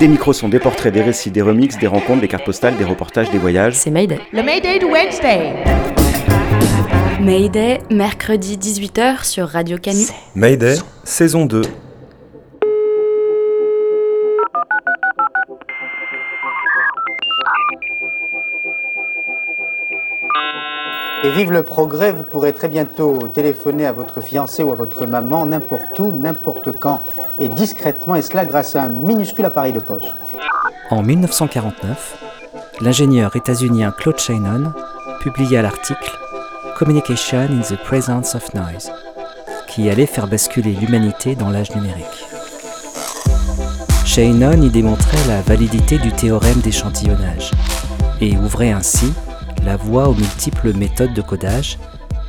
Des micros sont des portraits, des récits, des remixes, des rencontres, des cartes postales, des reportages, des voyages. C'est Mayday. Le Mayday de Wednesday Mayday, mercredi 18h sur Radio Canu. Mayday, saison 2. Et vive le progrès, vous pourrez très bientôt téléphoner à votre fiancé ou à votre maman n'importe où, n'importe quand et discrètement, et cela grâce à un minuscule appareil de poche. En 1949, l'ingénieur états-unien Claude Shannon publia l'article Communication in the Presence of Noise, qui allait faire basculer l'humanité dans l'âge numérique. Shannon y démontrait la validité du théorème d'échantillonnage et ouvrait ainsi la voie aux multiples méthodes de codage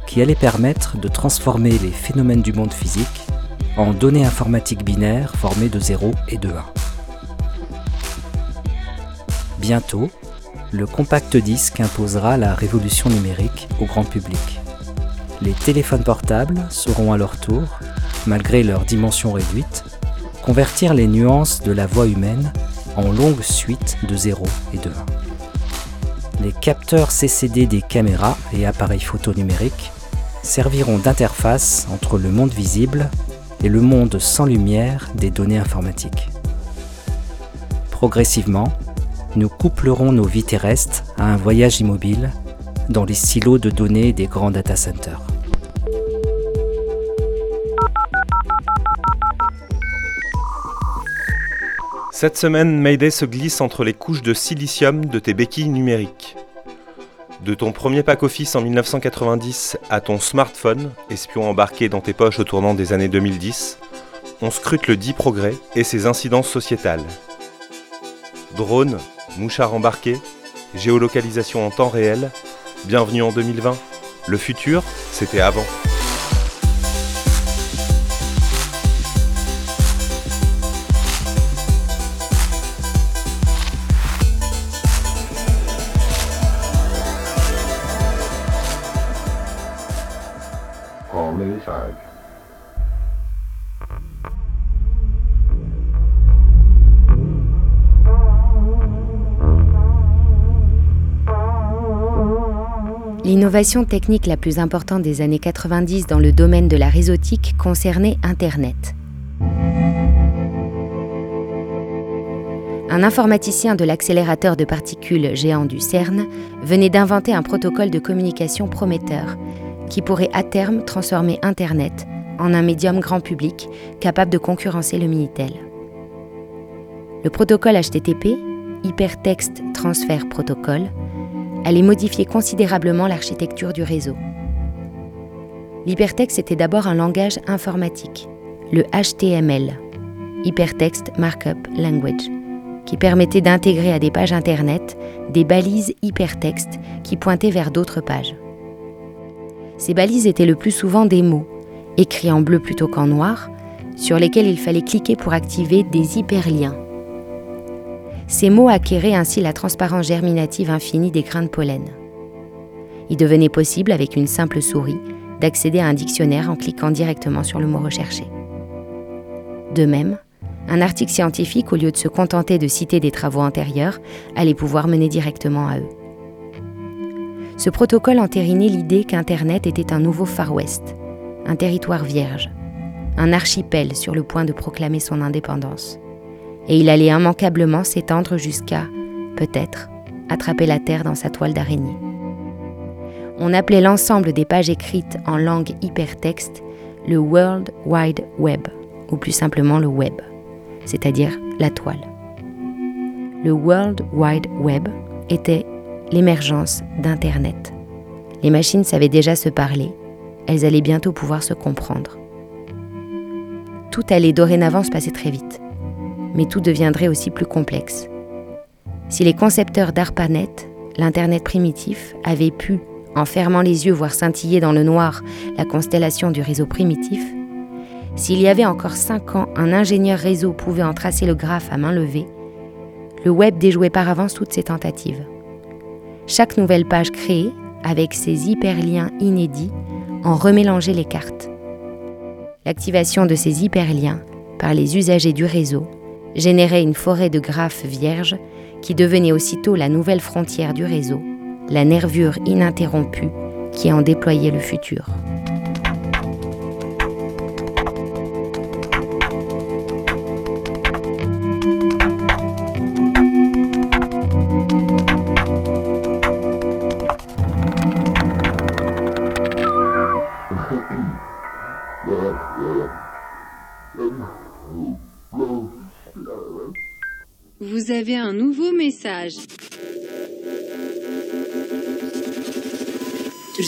qui allaient permettre de transformer les phénomènes du monde physique en données informatiques binaires formées de 0 et de 1. Bientôt, le compact disque imposera la révolution numérique au grand public. Les téléphones portables sauront à leur tour, malgré leur dimension réduite, convertir les nuances de la voix humaine en longues suites de 0 et de 1 les capteurs CCD des caméras et appareils photo numériques serviront d'interface entre le monde visible et le monde sans lumière des données informatiques. Progressivement, nous couplerons nos vies terrestres à un voyage immobile dans les silos de données des grands data centers. Cette semaine, Mayday se glisse entre les couches de silicium de tes béquilles numériques. De ton premier pack office en 1990 à ton smartphone, espion embarqué dans tes poches au tournant des années 2010, on scrute le dit progrès et ses incidences sociétales. Drone, mouchard embarqué, géolocalisation en temps réel, bienvenue en 2020. Le futur, c'était avant. L'innovation technique la plus importante des années 90 dans le domaine de la réseautique concernait Internet. Un informaticien de l'accélérateur de particules géant du CERN venait d'inventer un protocole de communication prometteur qui pourrait à terme transformer Internet en un médium grand public capable de concurrencer le Minitel. Le protocole HTTP, Hypertext Transfer Protocol, allait modifier considérablement l'architecture du réseau. L'hypertexte était d'abord un langage informatique, le HTML, Hypertext Markup Language, qui permettait d'intégrer à des pages Internet des balises hypertexte qui pointaient vers d'autres pages. Ces balises étaient le plus souvent des mots, écrits en bleu plutôt qu'en noir, sur lesquels il fallait cliquer pour activer des hyperliens. Ces mots acquéraient ainsi la transparence germinative infinie des grains de pollen. Il devenait possible, avec une simple souris, d'accéder à un dictionnaire en cliquant directement sur le mot recherché. De même, un article scientifique, au lieu de se contenter de citer des travaux antérieurs, allait pouvoir mener directement à eux. Ce protocole entérinait l'idée qu'Internet était un nouveau Far West, un territoire vierge, un archipel sur le point de proclamer son indépendance et il allait immanquablement s'étendre jusqu'à, peut-être, attraper la Terre dans sa toile d'araignée. On appelait l'ensemble des pages écrites en langue hypertexte le World Wide Web, ou plus simplement le web, c'est-à-dire la toile. Le World Wide Web était l'émergence d'Internet. Les machines savaient déjà se parler, elles allaient bientôt pouvoir se comprendre. Tout allait dorénavant se passer très vite. Mais tout deviendrait aussi plus complexe. Si les concepteurs d'ARPANET, l'Internet primitif, avaient pu, en fermant les yeux, voir scintiller dans le noir la constellation du réseau primitif, s'il y avait encore cinq ans, un ingénieur réseau pouvait en tracer le graphe à main levée, le web déjouait par avance toutes ses tentatives. Chaque nouvelle page créée, avec ses hyperliens inédits, en remélangeait les cartes. L'activation de ces hyperliens par les usagers du réseau générait une forêt de graphes vierges qui devenait aussitôt la nouvelle frontière du réseau, la nervure ininterrompue qui en déployait le futur.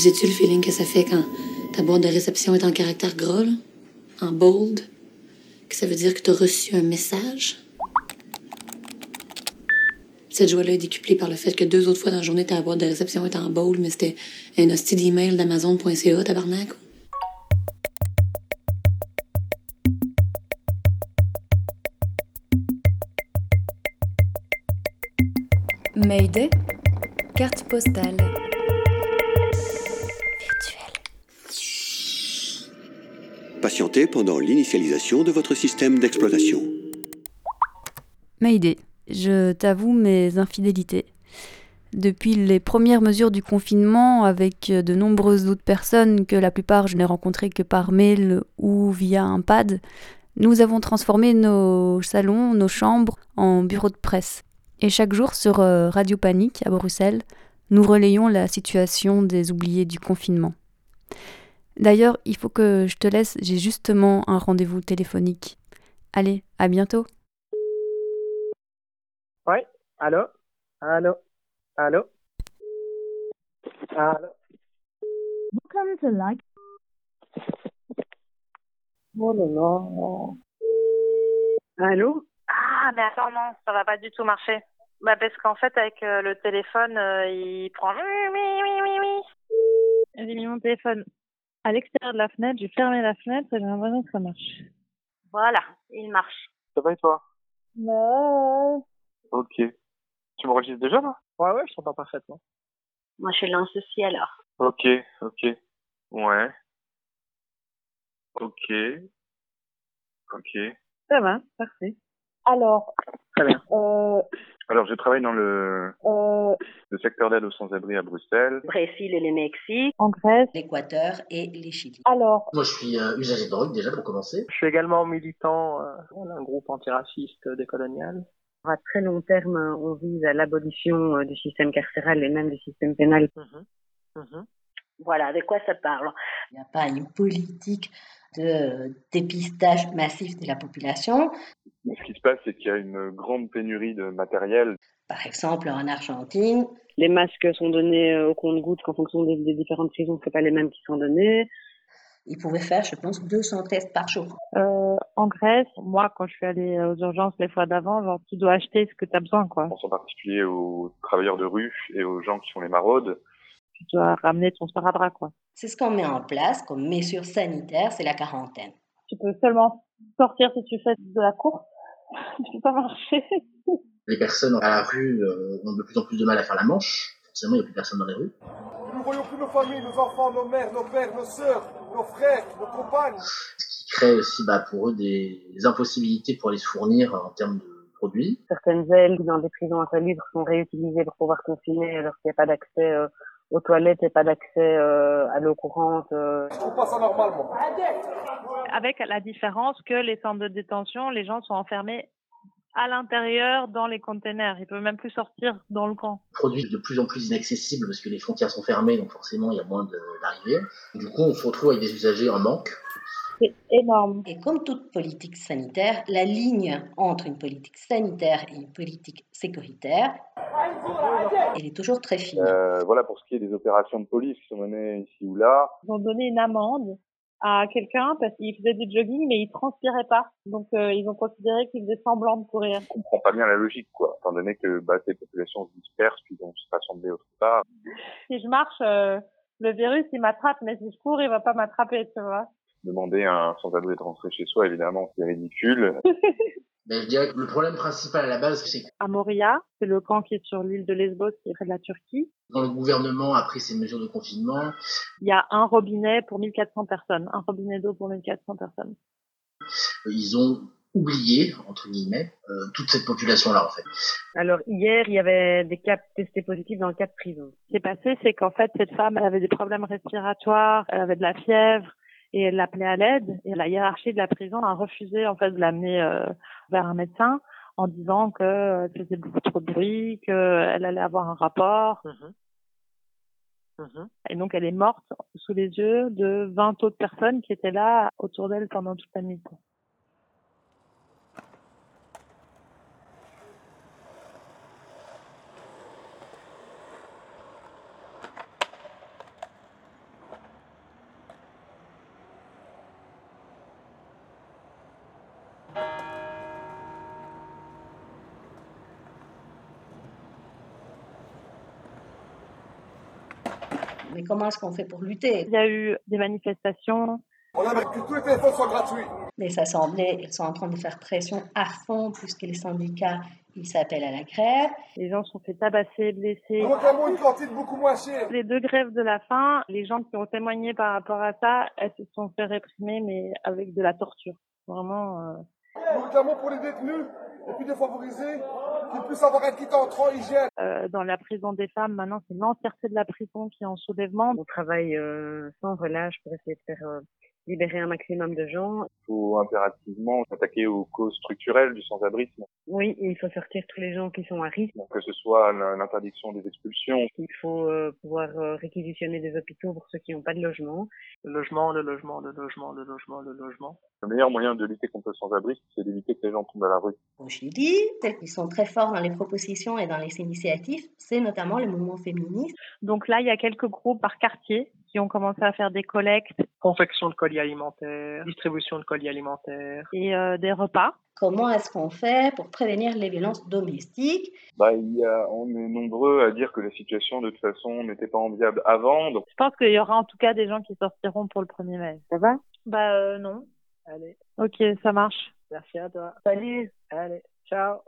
Sais-tu le feeling que ça fait quand ta boîte de réception est en caractère gros, en bold, que ça veut dire que tu as reçu un message? Cette joie-là est décuplée par le fait que deux autres fois dans la journée, ta boîte de réception est en bold, mais c'était un hostie d'email d'Amazon.ca, tabarnak. Mayday, carte postale. Patientez pendant l'initialisation de votre système d'exploitation. Mayday, je t'avoue mes infidélités. Depuis les premières mesures du confinement, avec de nombreuses autres personnes que la plupart je n'ai rencontrées que par mail ou via un pad, nous avons transformé nos salons, nos chambres en bureaux de presse. Et chaque jour sur euh, Radio Panique à Bruxelles, nous relayons la situation des oubliés du confinement. D'ailleurs, il faut que je te laisse, j'ai justement un rendez-vous téléphonique. Allez, à bientôt. Oui, allô Allô Allô Allô Welcome to like. Oh là là. Allô? Ah, mais attends, non, ça va pas du tout marcher. Bah, parce qu'en fait, avec euh, le téléphone, euh, il prend. Oui, oui, oui, oui, oui. J'ai mis mon téléphone à l'extérieur de la fenêtre, j'ai fermé la fenêtre et j'ai l'impression que ça marche. Voilà, il marche. Ça va et toi? Ouais. Ok. Tu m'enregistres déjà là? Ouais, ouais, je t'entends parfaitement. Moi, je lance aussi alors. Ok, ok. Ouais. Ok. Ok. Ça va, parfait. Alors, Très bien. euh, Alors, je travaille dans le, euh, le secteur d'aide aux sans-abri à Bruxelles. Brésil et le Mexique. en Grèce. L'Équateur et les Chili. Alors, Moi, je suis euh, usager de drogue, déjà, pour commencer. Je suis également militant euh, d'un groupe antiraciste décolonial. À très long terme, on vise à l'abolition euh, du système carcéral et même du système pénal. Voilà, de quoi ça parle Il n'y a pas une politique de dépistage massif de la population. Ce qui se passe, c'est qu'il y a une grande pénurie de matériel. Par exemple, en Argentine, Les masques sont donnés euh, au compte-gouttes qu'en fonction des, des différentes prisons, c'est pas les mêmes qui sont donnés. ils pouvaient faire, je pense, 200 tests par jour. euh, en Grèce, moi, quand je suis allée aux urgences les fois d'avant, genre, tu dois acheter ce que tu as besoin, quoi. Je pense en particulier aux travailleurs de rue et aux gens qui font les maraudes. Tu dois ramener ton sparadrap, quoi. C'est ce qu'on met en place comme mesure sanitaire, c'est la quarantaine. Tu peux seulement sortir si tu fais de la course. tu peux pas marcher. Les personnes à la rue euh, ont de plus en plus de mal à faire la manche. Forcément, il n'y a plus personne dans les rues. Nous ne voyons plus nos familles, nos enfants, nos mères, nos pères, nos sœurs, nos frères, nos compagnes. Ce qui crée aussi bah, pour eux des, des impossibilités pour les se fournir en termes de produits. Certaines ailes dans des prisons insalubres sont réutilisées pour pouvoir confiner alors qu'il n'y a pas d'accès euh, aux toilettes et pas d'accès euh, à l'eau courante. euh. Je trouve pas ça normal, moi. Avec la différence que les centres de détention, les gens sont enfermés à l'intérieur dans les containers. Ils peuvent même plus sortir dans le camp. Produits de plus en plus inaccessibles parce que les frontières sont fermées, donc forcément, il y a moins d'arrivées. Du coup, on se retrouve avec des usagers en manque. C'est énorme. Et comme toute politique sanitaire, la ligne entre une politique sanitaire et une politique sécuritaire, elle est toujours très fine. Euh, voilà pour ce qui est des opérations de police qui sont menées ici ou là. Ils ont donné une amende à quelqu'un parce qu'il faisait du jogging mais il transpirait pas. Donc euh, ils ont considéré qu'il faisait semblant de courir. Je comprends pas bien la logique, quoi. Étant donné que bah, ces populations se dispersent puis vont se rassembler autre part. Si je marche, euh, le virus il m'attrape, mais si je cours, il va pas m'attraper, tu vois. Demander à un sans-abri de rentrer chez soi, évidemment, c'est ridicule. Mais je dirais que le problème principal à la base, c'est que À Moria, c'est le camp qui est sur l'île de Lesbos, qui est près de la Turquie. quand le gouvernement a pris ces mesures de confinement, Il y a un robinet pour 1400 personnes, un robinet d'eau pour 1400 personnes. ils ont oublié, entre guillemets, euh, toute cette population-là, en fait. Alors hier, il y avait des cas testés positifs dans le cas de prison. Ce qui s'est passé, c'est qu'en fait, cette femme, elle avait des problèmes respiratoires, elle avait de la fièvre, et elle l'appelait à l'aide. Et la hiérarchie de la prison a refusé, en fait, de l'amener euh, vers un médecin en disant que euh, elle faisait beaucoup trop de bruit, qu'elle allait avoir un rapport. Et donc, elle est morte sous les yeux de 20 autres personnes qui étaient là autour d'elle pendant toute la nuit. Mais comment est-ce qu'on fait pour lutter? Il y a eu des manifestations. On aimerait que tous les téléphones soient gratuits. Les assemblées, ils sont en train de faire pression à fond puisque les syndicats, ils s'appellent à la grève. Les gens se sont fait tabasser, réclamons une cantine beaucoup moins chère. Les deux grèves de la faim, les gens qui ont témoigné par rapport à ça, elles se sont fait réprimer, mais avec de la torture. Vraiment. euh, réclamons pour les détenus les plus défavorisés qu'ils puissent avoir un kit entrant hygiène. euh, dans la prison des femmes, maintenant, c'est l'entièreté de la prison qui est en soulèvement. On travaille euh, sans relâche pour essayer de faire euh, libérer un maximum de gens. Il faut impérativement s'attaquer aux causes structurelles du sans-abrisme. Oui, il faut sortir tous les gens qui sont à risque. Donc, que ce soit l'interdiction des expulsions, Il faut euh, pouvoir euh, réquisitionner des hôpitaux pour ceux qui n'ont pas de logement. Le logement, le logement, le logement, le logement, le logement. le meilleur moyen de lutter contre le sans-abrisme, c'est d'éviter que les gens tombent à la rue. Au Chili, qui sont très forts dans les propositions et dans les initiatives, c'est notamment le mouvement féministe. Donc là, il y a quelques groupes par quartier qui ont commencé à faire des collectes Confection de colis alimentaires, distribution de colis alimentaires. et euh, des repas. Comment est-ce qu'on fait pour prévenir les violences domestiques? Bah, il y a, on est nombreux à dire que la situation, de toute façon, n'était pas enviable avant. Donc, Je pense qu'il y aura en tout cas des gens qui sortiront pour le 1er mai. Ça va? Bah euh, non. Allez, Ok, ça marche. merci à toi. Salut. Allez, ciao.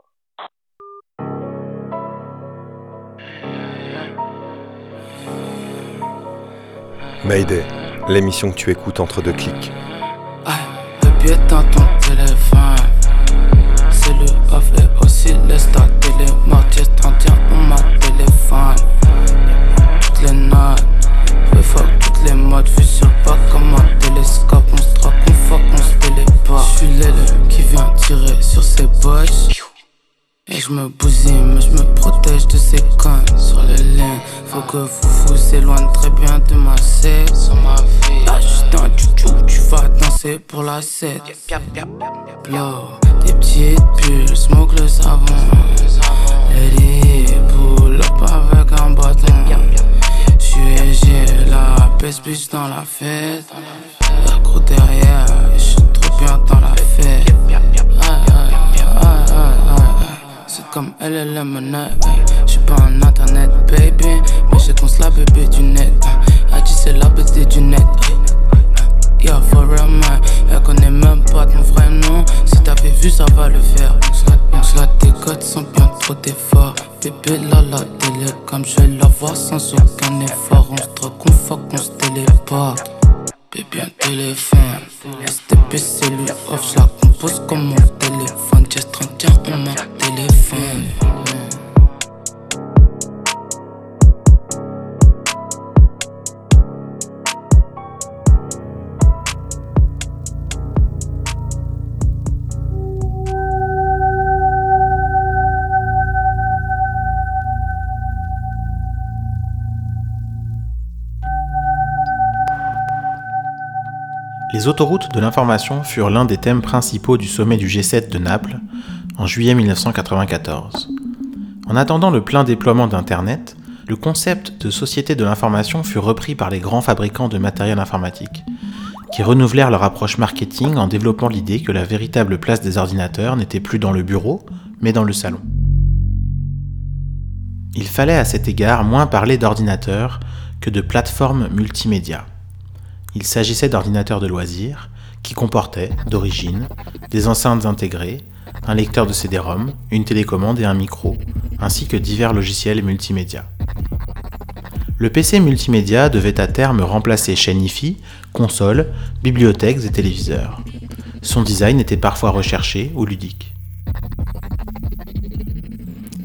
Mayday, l'émission que tu écoutes entre deux clics. Le pied dans ton téléphone C'est le off et aussi le start télé Mortier 31 on ma téléphone Toutes les notes Le fuck toutes les modes Vu sur pas comme un télescope On se troque, on fuck, on se téléporte Je suis l'aile qui vient tirer sur ses bottes et je me bousille, mais je me protège de ces connes sur les lignes. Faut que vous vous éloignez très bien de ma scène. Sur ma vie, là juste un tchou tu vas danser pour la 7. Blow, des petites bulles, smoke le savon. Lady, pull up avec un bâton. J'suis j'ai la baisse plus dans la fête. La gros derrière, comme elle, elle aime net. J'suis pas un internet, baby. Mais qu'on se la bébé du net. A dit c'est la bébé du net. Yeah, for real, man. Elle connaît même pas ton vrai nom. Si t'avais vu, ça va le faire. Donc cela tes codes sont bien trop d'efforts. Bébé, là, la télé, comme je la voir sans aucun effort. On se drogue, on fuck, on se téléporte. Bébé, un téléphone. STP, c'est lui off. Je la compose comme mon téléphone. Just 31, on m'a Les autoroutes de l'information furent l'un des thèmes principaux du sommet du G7 de Naples en juillet 1994. En attendant le plein déploiement d'Internet, le concept de société de l'information fut repris par les grands fabricants de matériel informatique, qui renouvelèrent leur approche marketing en développant l'idée que la véritable place des ordinateurs n'était plus dans le bureau, mais dans le salon. Il fallait à cet égard moins parler d'ordinateurs que de plateformes multimédia. Il s'agissait d'ordinateurs de loisirs qui comportaient, d'origine, des enceintes intégrées, un lecteur de CD-ROM, une télécommande et un micro, ainsi que divers logiciels multimédia. Le PC multimédia devait à terme remplacer chaîne IFI, consoles, bibliothèques et téléviseurs. Son design était parfois recherché ou ludique.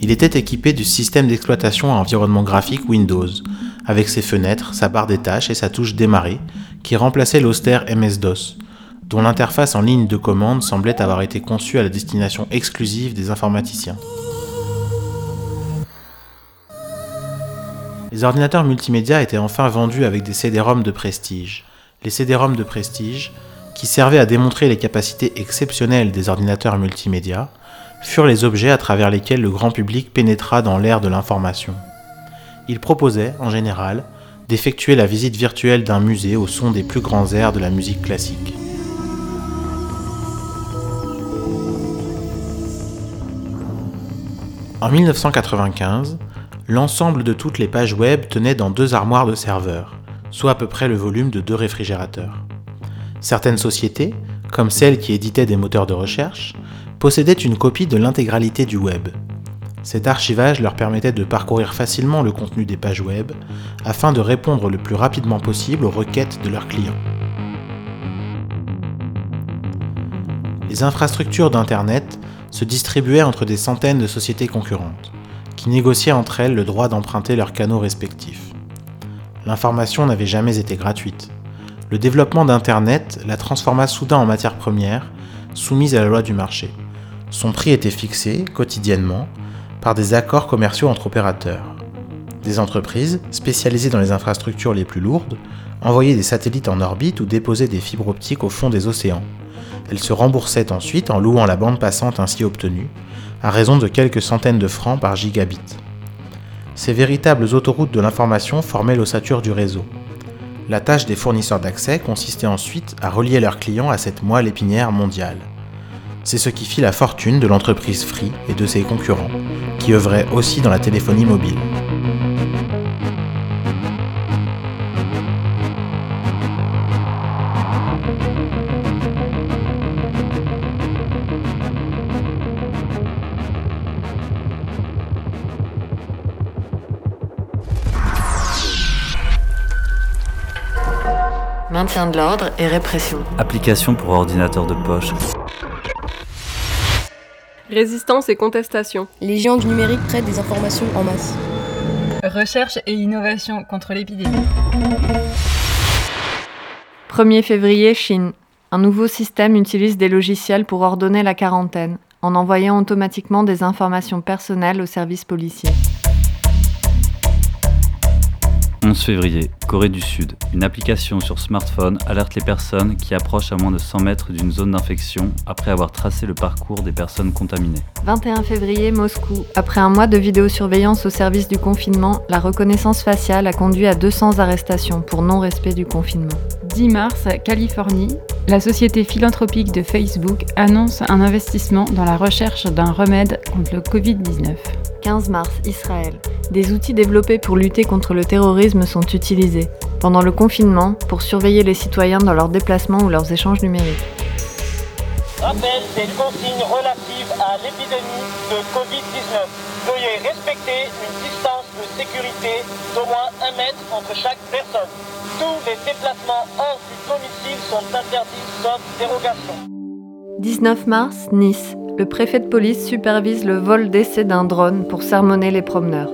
Il était équipé du système d'exploitation à environnement graphique Windows, avec ses fenêtres, sa barre des tâches et sa touche démarrer, qui remplaçait l'austère MS-DOS, dont l'interface en ligne de commande semblait avoir été conçue à la destination exclusive des informaticiens. Les ordinateurs multimédia étaient enfin vendus avec des CD-ROM de prestige. Les CD-ROM de prestige, qui servaient à démontrer les capacités exceptionnelles des ordinateurs multimédia, furent les objets à travers lesquels le grand public pénétra dans l'ère de l'information. Ils proposaient, en général, d'effectuer la visite virtuelle d'un musée au son des plus grands airs de la musique classique. En 1995, l'ensemble de toutes les pages web tenait dans deux armoires de serveurs, soit à peu près le volume de deux réfrigérateurs. Certaines sociétés, comme celles qui éditaient des moteurs de recherche, possédaient une copie de l'intégralité du web. Cet archivage leur permettait de parcourir facilement le contenu des pages web afin de répondre le plus rapidement possible aux requêtes de leurs clients. Les infrastructures d'Internet se distribuaient entre des centaines de sociétés concurrentes, qui négociaient entre elles le droit d'emprunter leurs canaux respectifs. L'information n'avait jamais été gratuite. Le développement d'Internet la transforma soudain en matière première, soumise à la loi du marché. Son prix était fixé, quotidiennement, par des accords commerciaux entre opérateurs. Des entreprises, spécialisées dans les infrastructures les plus lourdes, envoyaient des satellites en orbite ou déposaient des fibres optiques au fond des océans. Elles se remboursaient ensuite en louant la bande passante ainsi obtenue, à raison de quelques centaines de francs par gigabit. Ces véritables autoroutes de l'information formaient l'ossature du réseau. La tâche des fournisseurs d'accès consistait ensuite à relier leurs clients à cette moelle épinière mondiale. C'est ce qui fit la fortune de l'entreprise Free et de ses concurrents, qui œuvraient aussi dans la téléphonie mobile. Maintien de l'ordre et répression. Application pour ordinateur de poche. Résistance et contestation. Les géants du numérique traitent des informations en masse. Recherche et innovation contre l'épidémie. 1er février, Chine. Un nouveau système utilise des logiciels pour ordonner la quarantaine, en envoyant automatiquement des informations personnelles aux services policiers. 11 février, Corée du Sud. Une application sur smartphone alerte les personnes qui approchent à moins de 100 mètres d'une zone d'infection après avoir tracé le parcours des personnes contaminées. 21 février, Moscou. Après un mois de vidéosurveillance au service du confinement, la reconnaissance faciale a conduit à 200 arrestations pour non-respect du confinement. 10 mars, Californie. La société philanthropique de Facebook annonce un investissement dans la recherche d'un remède contre le Covid-19. 15 mars, Israël. Des outils développés pour lutter contre le terrorisme sont utilisés, pendant le confinement, pour surveiller les citoyens dans leurs déplacements ou leurs échanges numériques. Rappel des consignes relatives à l'épidémie de Covid-19. Veuillez respecter une distance de sécurité d'au moins un mètre entre chaque personne. Tous les déplacements hors du domicile sont interdits sauf dérogation. 19 mars, Nice. Le préfet de police supervise le vol d'essai d'un drone pour sermonner les promeneurs.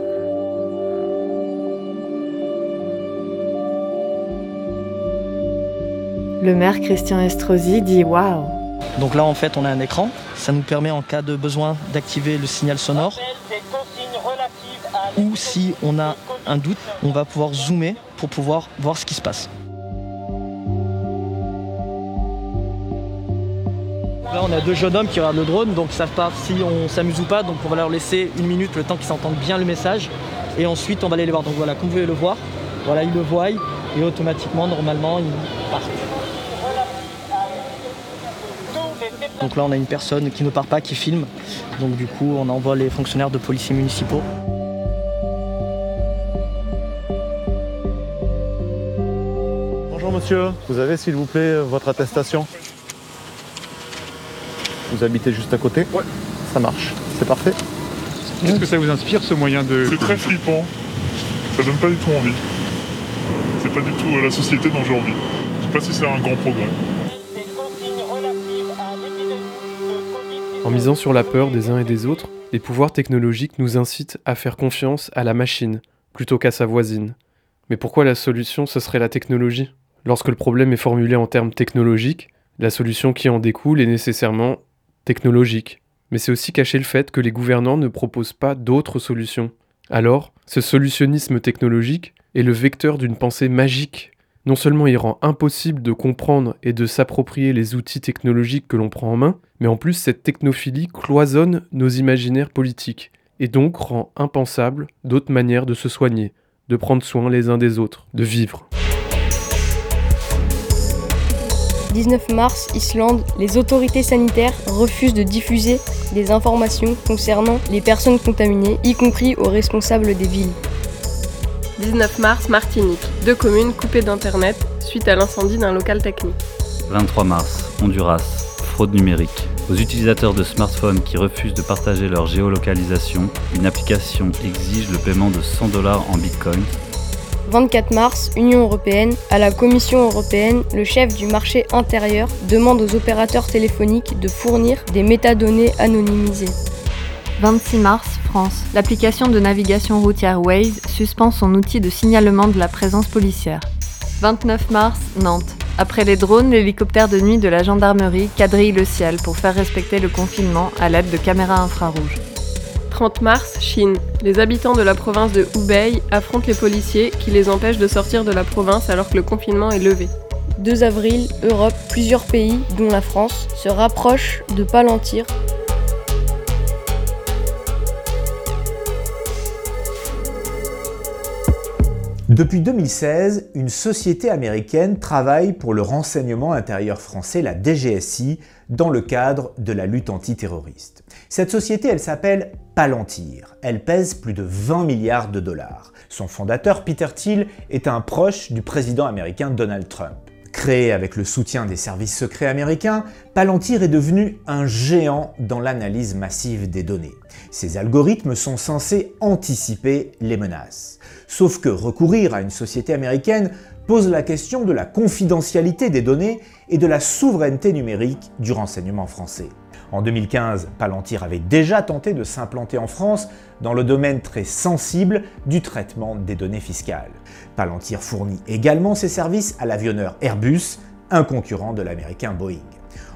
Le maire Christian Estrosi dit Waouh Donc là, en fait, on a un écran. Ça nous permet, en cas de besoin, d'activer le signal sonore. Ou si on a un doute, on va pouvoir zoomer pour pouvoir voir ce qui se passe. Là, on a deux jeunes hommes qui regardent le drone, donc ils savent pas si on s'amuse ou pas. Donc on va leur laisser une minute le temps qu'ils s'entendent bien le message. Et ensuite, on va aller les voir. Donc voilà, comme vous pouvez le voir, voilà, ils le voient et automatiquement, normalement, ils partent. Donc là, on a une personne qui ne part pas, qui filme. Donc du coup, on envoie les fonctionnaires de policiers municipaux. Bonjour monsieur, vous avez s'il vous plaît votre attestation? Vous habitez juste à côté? Ouais. Ça marche, c'est parfait. Qu'est-ce que ça vous inspire ce moyen de. C'est très flippant. Ça donne pas du tout envie. C'est pas du tout euh, la société dont j'ai envie. Je sais pas si c'est un grand progrès. En misant sur la peur des uns et des autres, les pouvoirs technologiques nous incitent à faire confiance à la machine plutôt qu'à sa voisine. Mais pourquoi la solution ce serait la technologie? Lorsque le problème est formulé en termes technologiques, la solution qui en découle est nécessairement technologique. Mais c'est aussi cacher le fait que les gouvernants ne proposent pas d'autres solutions. Alors, ce solutionnisme technologique est le vecteur d'une pensée magique. Non seulement il rend impossible de comprendre et de s'approprier les outils technologiques que l'on prend en main, mais en plus cette technophilie cloisonne nos imaginaires politiques, et donc rend impensable d'autres manières de se soigner, de prendre soin les uns des autres, de vivre. 19 mars, Islande, les autorités sanitaires refusent de diffuser des informations concernant les personnes contaminées, y compris aux responsables des villes. 19 mars, Martinique. Deux communes coupées d'Internet suite à l'incendie d'un local technique. 23 mars, Honduras, fraude numérique. Aux utilisateurs de smartphones qui refusent de partager leur géolocalisation, une application exige le paiement de 100 dollars en bitcoin. 24 mars, Union européenne. À la Commission européenne, le chef du marché intérieur demande aux opérateurs téléphoniques de fournir des métadonnées anonymisées. 26 mars, France. L'application de navigation routière Waze suspend son outil de signalement de la présence policière. 29 mars, Nantes. Après les drones, l'hélicoptère de nuit de la gendarmerie quadrille le ciel pour faire respecter le confinement à l'aide de caméras infrarouges. 30 mars, Chine. Les habitants de la province de Hubei affrontent les policiers qui les empêchent de sortir de la province alors que le confinement est levé. 2 avril, Europe, plusieurs pays, dont la France, se rapprochent de Palantir Depuis 2016, une société américaine travaille pour le renseignement intérieur français, la DGSI, dans le cadre de la lutte antiterroriste. Cette société, elle s'appelle Palantir. Elle pèse plus de 20 milliards de dollars. Son fondateur, Peter Thiel, est un proche du président américain Donald Trump. Créé avec le soutien des services secrets américains, Palantir est devenu un géant dans l'analyse massive des données. Ces algorithmes sont censés anticiper les menaces. Sauf que recourir à une société américaine pose la question de la confidentialité des données et de la souveraineté numérique du renseignement français. En 2015, Palantir avait déjà tenté de s'implanter en France dans le domaine très sensible du traitement des données fiscales. Palantir fournit également ses services à l'avionneur Airbus, un concurrent de l'américain Boeing.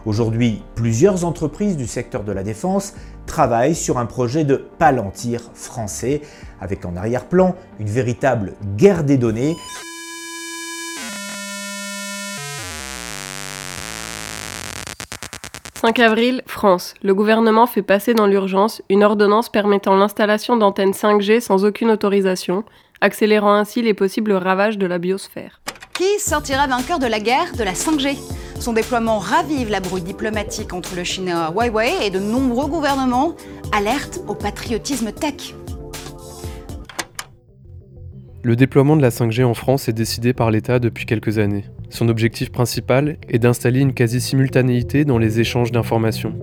Aujourd'hui, plusieurs entreprises du secteur de la défense travaillent sur un projet de Palantir français, avec en arrière-plan une véritable guerre des données 5 avril, France. Le gouvernement fait passer dans l'urgence une ordonnance permettant l'installation d'antennes 5G sans aucune autorisation, accélérant ainsi les possibles ravages de la biosphère. Qui sortira vainqueur de la guerre de la 5G Son déploiement ravive la brouille diplomatique entre le chinois Huawei et de nombreux gouvernements alertent au patriotisme tech. Le déploiement de la 5G en France est décidé par l'État depuis quelques années. Son objectif principal est d'installer une quasi-simultanéité dans les échanges d'informations.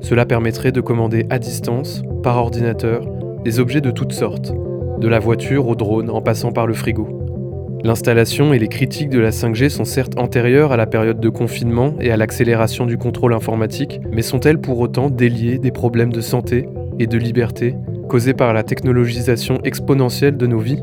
Cela permettrait de commander à distance, par ordinateur, des objets de toutes sortes, de la voiture au drone en passant par le frigo. L'installation et les critiques de la 5G sont certes antérieures à la période de confinement et à l'accélération du contrôle informatique, mais sont-elles pour autant déliées des problèmes de santé et de liberté causés par la technologisation exponentielle de nos vies?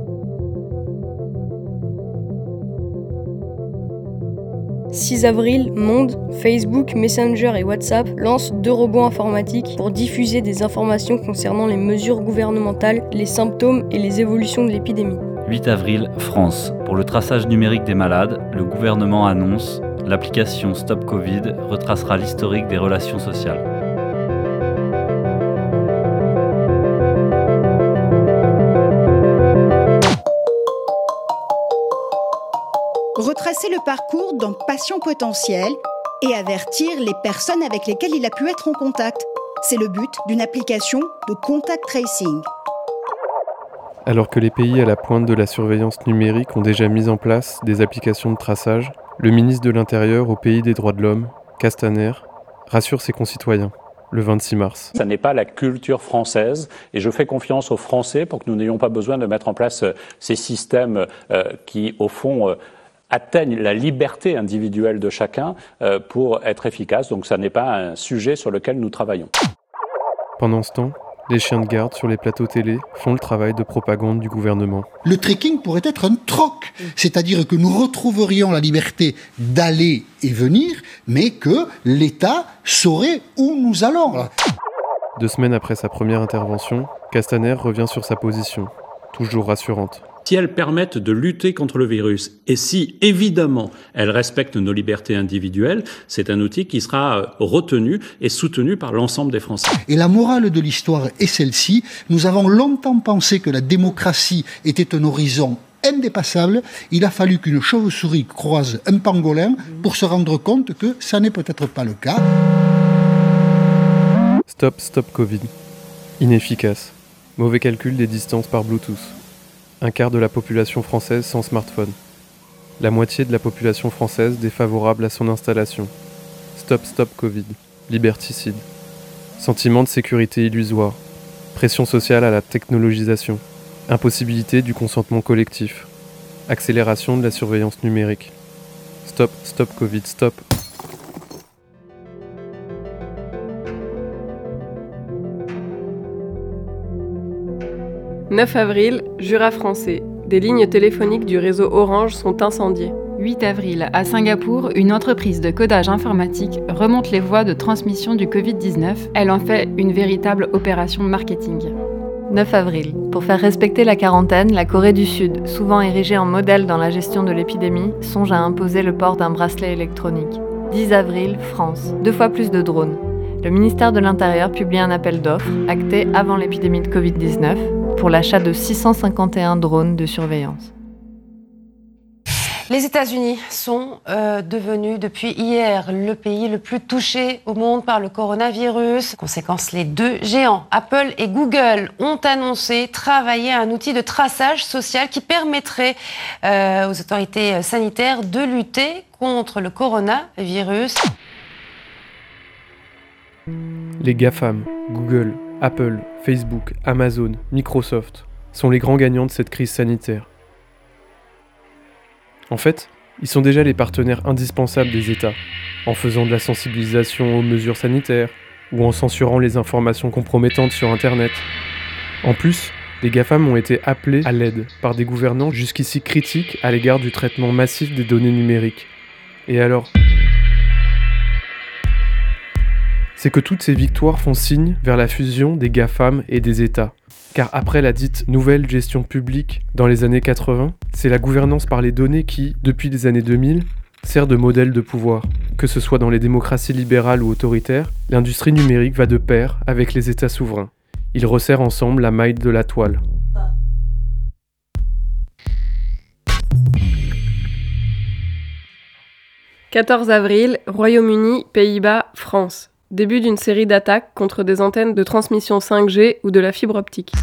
6 avril, Monde, Facebook, Messenger et WhatsApp lancent deux robots informatiques pour diffuser des informations concernant les mesures gouvernementales, les symptômes et les évolutions de l'épidémie. 8 avril, France. Pour le traçage numérique des malades, le gouvernement annonce l'application Stop Covid retracera l'historique des relations sociales. Retracer le parcours dans Passion potentielle, et avertir les personnes avec lesquelles il a pu être en contact. C'est le but d'une application de contact tracing. Alors que les pays à la pointe de la surveillance numérique ont déjà mis en place des applications de traçage, le ministre de l'Intérieur au pays des droits de l'homme, Castaner, rassure ses concitoyens le 26 mars. Ça n'est pas la culture française et je fais confiance aux Français pour que nous n'ayons pas besoin de mettre en place euh, ces systèmes euh, qui, au fond, euh, atteignent la liberté individuelle de chacun pour être efficaces. Donc ça n'est pas un sujet sur lequel nous travaillons. Pendant ce temps, les chiens de garde sur les plateaux télé font le travail de propagande du gouvernement. Le trekking pourrait être un troc, c'est-à-dire que nous retrouverions la liberté d'aller et venir, mais que l'État saurait où nous allons. Deux semaines après sa première intervention, Castaner revient sur sa position, toujours rassurante si elles permettent de lutter contre le virus et si évidemment elles respectent nos libertés individuelles, c'est un outil qui sera euh, retenu et soutenu par l'ensemble des Français. Et la morale de l'histoire est celle-ci. Nous avons longtemps pensé que la démocratie était un horizon indépassable. Il a fallu qu'une chauve-souris croise un pangolin pour se rendre compte que ça n'est peut-être pas le cas. Stop, stop Covid. Inefficace. Mauvais calcul des distances par Bluetooth un quart de la population française sans smartphone. La moitié de la population française défavorable à son installation. Stop Stop Covid. Liberticide. Sentiment de sécurité illusoire. Pression sociale à la technologisation. Impossibilité du consentement collectif. Accélération de la surveillance numérique. Stop Stop Covid. Stop 9 avril, Jura français. Des lignes téléphoniques du réseau Orange sont incendiées. 8 avril, à Singapour, une entreprise de codage informatique remonte les voies de transmission du Covid-19. Elle en fait une véritable opération marketing. 9 avril. Pour faire respecter la quarantaine, la Corée du Sud, souvent érigée en modèle dans la gestion de l'épidémie, songe à imposer le port d'un bracelet électronique. 10 avril, France. Deux fois plus de drones. Le ministère de l'Intérieur publie un appel d'offres, acté avant l'épidémie de Covid-19, pour l'achat de 651 drones de surveillance. Les États-Unis sont euh, devenus depuis hier le pays le plus touché au monde par le coronavirus. Conséquence, les deux géants, Apple et Google, ont annoncé travailler à un outil de traçage social qui permettrait euh, aux autorités sanitaires de lutter contre le coronavirus. Les GAFAM, Google, Apple, Facebook, Amazon, Microsoft sont les grands gagnants de cette crise sanitaire. En fait, ils sont déjà les partenaires indispensables des États, en faisant de la sensibilisation aux mesures sanitaires ou en censurant les informations compromettantes sur Internet. En plus, les GAFAM ont été appelés à l'aide par des gouvernants jusqu'ici critiques à l'égard du traitement massif des données numériques. Et alors? C'est que toutes ces victoires font signe vers la fusion des GAFAM et des États. Car après la dite nouvelle gestion publique dans les années 80, c'est la gouvernance par les données qui, depuis les années 2000, sert de modèle de pouvoir. Que ce soit dans les démocraties libérales ou autoritaires, l'industrie numérique va de pair avec les États souverains. Ils resserrent ensemble la maille de la toile. « 14 avril, Royaume-Uni, Pays-Bas, France. Début d'une série d'attaques contre des antennes de transmission 5G ou de la fibre optique.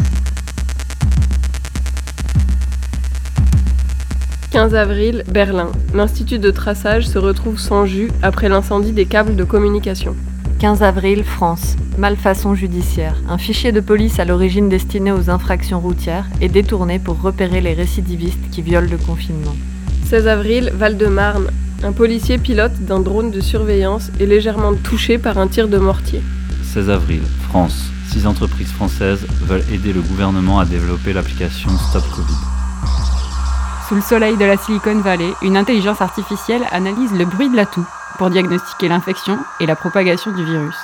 15 avril, Berlin. L'Institut de traçage se retrouve sans jus après l'incendie des câbles de communication. 15 avril, France. Malfaçon judiciaire. Un fichier de police à l'origine destiné aux infractions routières est détourné pour repérer les récidivistes qui violent le confinement. 16 avril, Val-de-Marne. Un policier pilote d'un drone de surveillance est légèrement touché par un tir de mortier. 16 avril, France. Six entreprises françaises veulent aider le gouvernement à développer l'application Stop Covid. Sous le soleil de la Silicon Valley, une intelligence artificielle analyse le bruit de la toux pour diagnostiquer l'infection et la propagation du virus.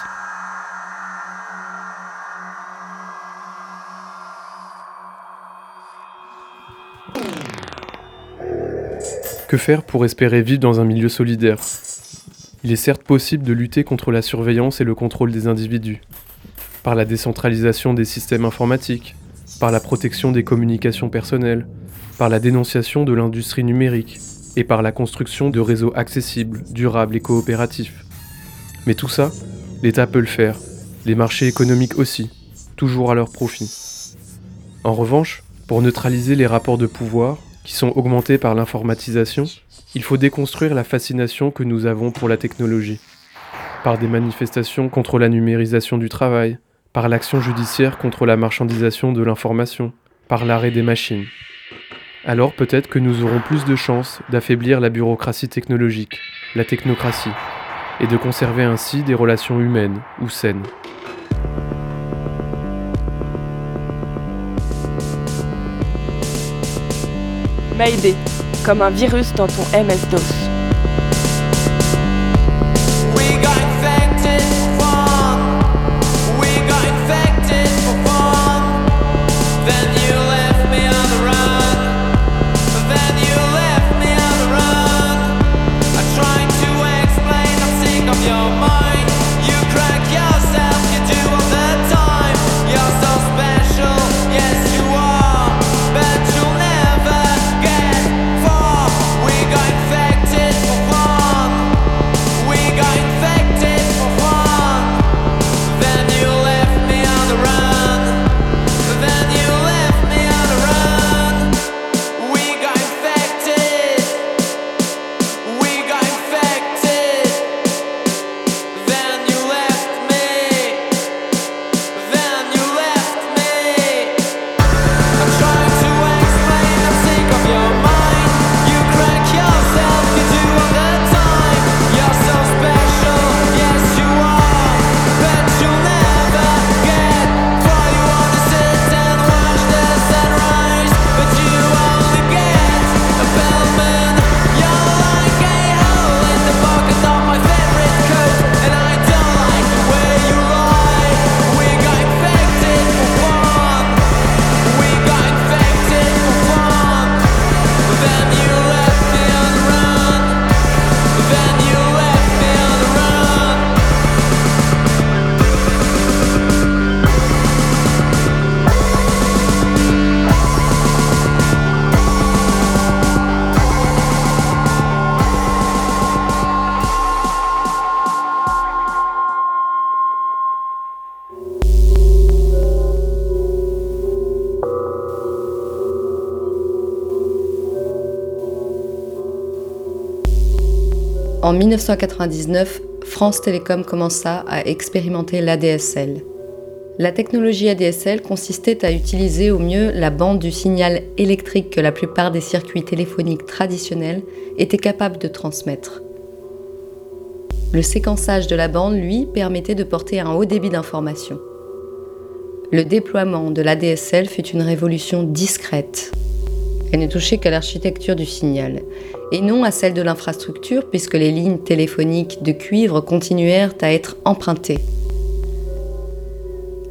Que faire pour espérer vivre dans un milieu solidaire? Il est certes possible de lutter contre la surveillance et le contrôle des individus, par la décentralisation des systèmes informatiques, par la protection des communications personnelles, par la dénonciation de l'industrie numérique, et par la construction de réseaux accessibles, durables et coopératifs. Mais tout ça, l'État peut le faire, les marchés économiques aussi, toujours à leur profit. En revanche, pour neutraliser les rapports de pouvoir, qui sont augmentés par l'informatisation, il faut déconstruire la fascination que nous avons pour la technologie. Par des manifestations contre la numérisation du travail, par l'action judiciaire contre la marchandisation de l'information, par l'arrêt des machines. Alors peut-être que nous aurons plus de chances d'affaiblir la bureaucratie technologique, la technocratie, et de conserver ainsi des relations humaines ou saines. Mayday, comme un virus dans ton MS-DOS. En 1999, France Télécom commença à expérimenter l'ADSL. La technologie ADSL consistait à utiliser au mieux la bande du signal électrique que la plupart des circuits téléphoniques traditionnels étaient capables de transmettre. Le séquençage de la bande, lui, permettait de porter un haut débit d'information. Le déploiement de l'ADSL fut une révolution discrète. Elle ne touchait qu'à l'architecture du signal et non à celle de l'infrastructure puisque les lignes téléphoniques de cuivre continuèrent à être empruntées.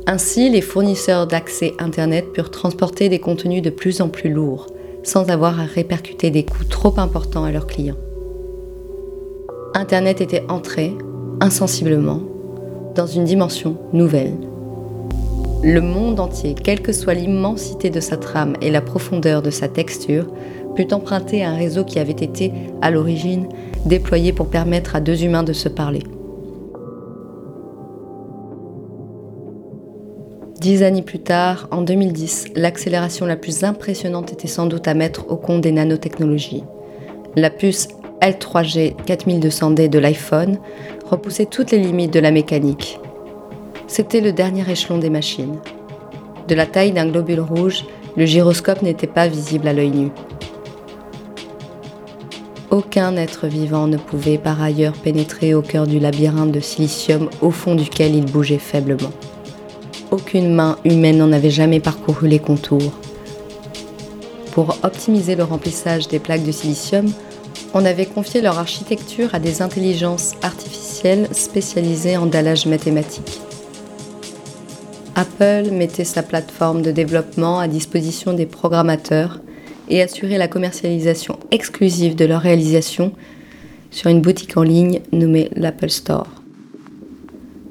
Ainsi, les fournisseurs d'accès Internet purent transporter des contenus de plus en plus lourds, sans avoir à répercuter des coûts trop importants à leurs clients. Internet était entré, insensiblement, dans une dimension nouvelle. Le monde entier, quelle que soit l'immensité de sa trame et la profondeur de sa texture, put emprunter un réseau qui avait été, à l'origine, déployé pour permettre à deux humains de se parler. Dix années plus tard, en 2010, l'accélération la plus impressionnante était sans doute à mettre au compte des nanotechnologies. La puce L3G 4200D de l'iPhone repoussait toutes les limites de la mécanique. C'était le dernier échelon des machines. De la taille d'un globule rouge, le gyroscope n'était pas visible à l'œil nu. Aucun être vivant ne pouvait par ailleurs pénétrer au cœur du labyrinthe de silicium au fond duquel il bougeait faiblement. Aucune main humaine n'en avait jamais parcouru les contours. Pour optimiser le remplissage des plaques de silicium, on avait confié leur architecture à des intelligences artificielles spécialisées en dallage mathématique. Apple mettait sa plateforme de développement à disposition des programmateurs et assurer la commercialisation exclusive de leur réalisation sur une boutique en ligne nommée l'Apple Store.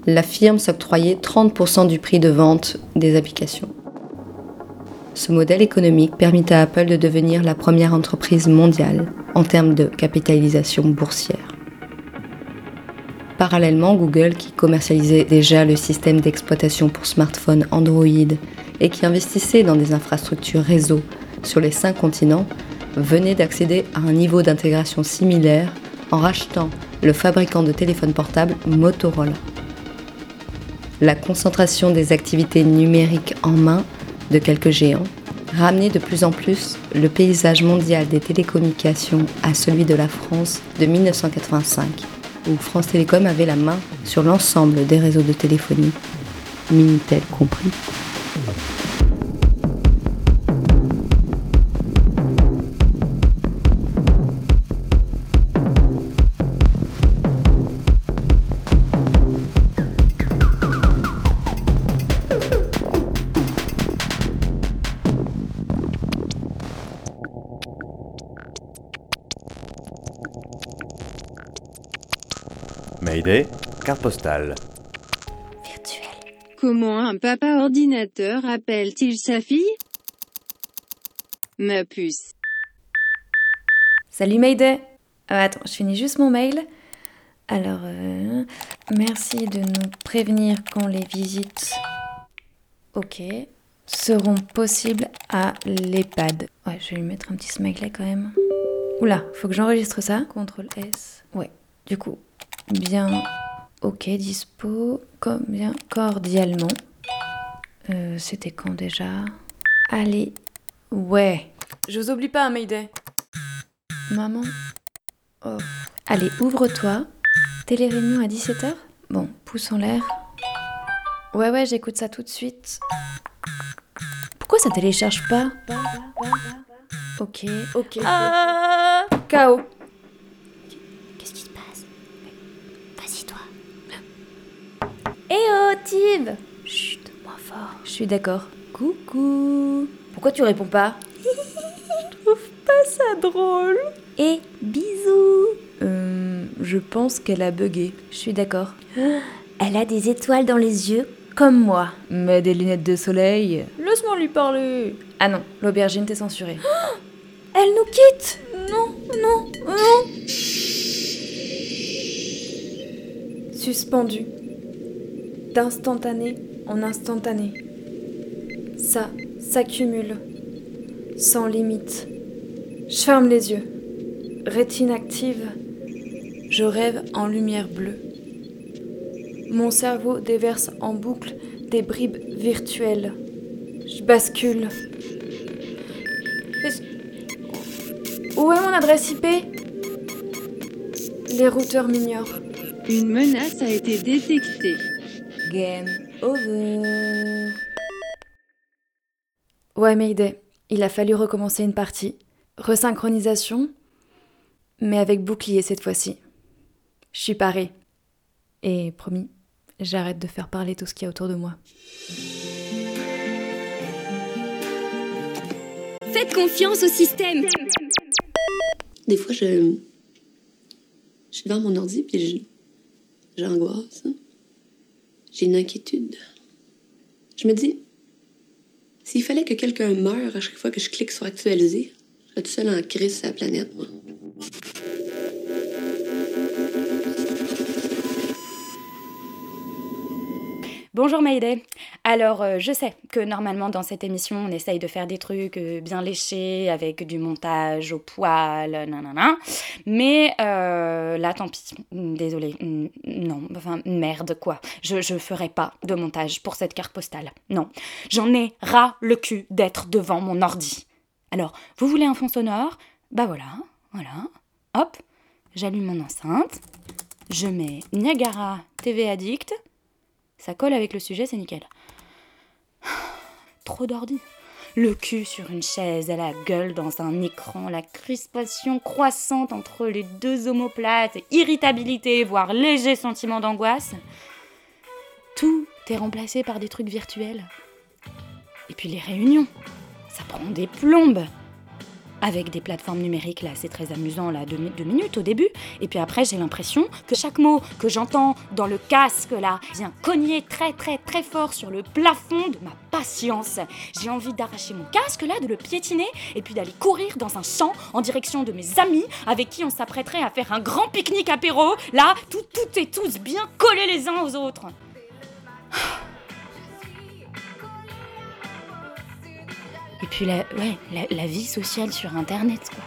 La firme s'octroyait 30% du prix de vente des applications. Ce modèle économique permit à Apple de devenir la première entreprise mondiale en termes de capitalisation boursière. Parallèlement, Google, qui commercialisait déjà le système d'exploitation pour smartphones Android et qui investissait dans des infrastructures réseau sur les cinq continents, venait d'accéder à un niveau d'intégration similaire en rachetant le fabricant de téléphones portables Motorola. La concentration des activités numériques en main de quelques géants ramenait de plus en plus le paysage mondial des télécommunications à celui de la France de 1985, où France Télécom avait la main sur l'ensemble des réseaux de téléphonie, Minitel compris. Carte postale. Comment un papa ordinateur appelle-t-il sa fille? Ma puce. Salut Mayday Euh, Attends, je finis juste mon mail. Alors, euh, merci de nous prévenir quand les visites, ok, seront possibles à l'EHPAD. Ouais, je vais lui mettre un petit smiley quand même. Oula, faut que j'enregistre ça. CTRL S. Ouais, du coup, bien, ok, dispo, comme bien, cordialement. Euh, C'était quand déjà? Allez, ouais. Je vous oublie pas, Mayday. Maman? Oh. Allez, ouvre-toi. Télé-réunion à 17h Bon, pouce en l'air. Ouais, ouais, j'écoute ça tout de suite. Pourquoi ça télécharge pas? Ok, ok. Ah KO. Qu'est-ce qui se passe Vas-y, toi. Eh oh, Tib Chut, moins fort. Je suis d'accord. Coucou. Pourquoi tu réponds pas? Je trouve pas ça drôle. Et bisous. Euh, je pense qu'elle a bugué. Je suis d'accord. Elle a des étoiles dans les yeux, comme moi. Mais des lunettes de soleil. Laisse-moi lui parler. Ah non, l'aubergine t'est censurée. Elle nous quitte Non, non, non Suspendu. D'instantané en instantané. Ça s'accumule. Sans limite. Je ferme les yeux. Rétine active. Je rêve en lumière bleue. Mon cerveau déverse en boucle des bribes virtuelles. Je bascule. Où est mon adresse IP Les routeurs m'ignorent. Une menace a été détectée. Game over. Ouais, Mayday. Il a fallu recommencer une partie. Resynchronisation, mais avec bouclier cette fois-ci. Je suis parée. Et promis, j'arrête de faire parler tout ce qu'il y a autour de moi. Faites confiance au système. Des fois, je. Je suis devant mon ordi, puis je- j'angoisse. J'ai une inquiétude. Je me dis, s'il fallait que quelqu'un meure à chaque fois que je clique sur actualiser, je serais seul en crise sur la planète, moi. Bonjour Mayday. Alors, euh, je sais que normalement dans cette émission, on essaye de faire des trucs euh, bien léchés, avec du montage au poil, nanana. Mais euh, là, tant pis. Désolée. Non, enfin, merde, quoi. Je, je ferai pas de montage pour cette carte postale. Non. J'en ai ras le cul d'être devant mon ordi. Alors, vous voulez un fond sonore? Bah voilà, voilà. Hop, j'allume mon enceinte. Je mets Niagara TV Addict. Ça colle avec le sujet, c'est nickel. Trop d'ordi. Le cul sur une chaise, à la gueule dans un écran, la crispation croissante entre les deux omoplates, irritabilité, voire léger sentiment d'angoisse. Tout est remplacé par des trucs virtuels. Et puis les réunions, ça prend des plombes. Avec des plateformes numériques, là, c'est très amusant, là, deux, minutes au début. Et puis après, j'ai l'impression que chaque mot que j'entends dans le casque, là, vient cogner très, très, très fort sur le plafond de ma patience. J'ai envie d'arracher mon casque, là, de le piétiner, et puis d'aller courir dans un champ en direction de mes amis avec qui on s'apprêterait à faire un grand pique-nique apéro, là, tout, tout et tous bien collés les uns aux autres. Et puis la, ouais, la, vie sociale sur Internet, quoi.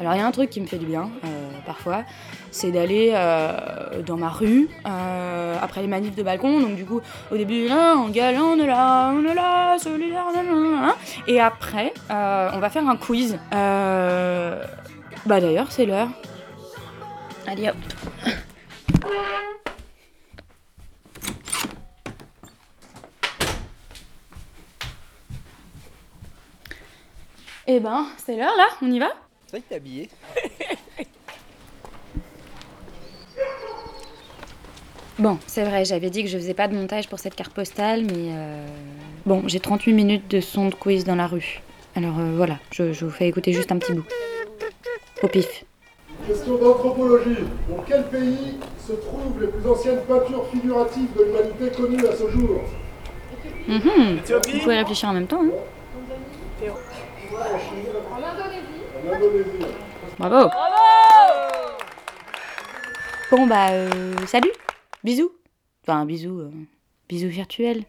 Alors il y a un truc qui me fait du bien, euh, parfois, c'est d'aller euh, dans ma rue, euh, après les manifs de balcon, donc du coup, au début, là, on gueule, on est là, on est là, nanana. et après, on va faire un quiz. Bah d'ailleurs, c'est l'heure. Allez hop. Eh ben, c'est l'heure là, on y va? C'est vrai que t'es habillé. Bon, c'est vrai, j'avais dit que je faisais pas de montage pour cette carte postale, mais euh, bon, j'ai 38 minutes de son de quiz dans la rue. Alors euh, voilà, je, je vous fais écouter juste un petit bout. Au pif. Question d'anthropologie. Dans quel pays se trouvent les plus anciennes peintures figuratives de l'humanité connues à ce jour? Mhm. Vous pouvez réfléchir en même temps. Hein. En Indonésie. Bravo. Bon bah euh, salut, bisous. Enfin bisous, euh, bisous virtuels.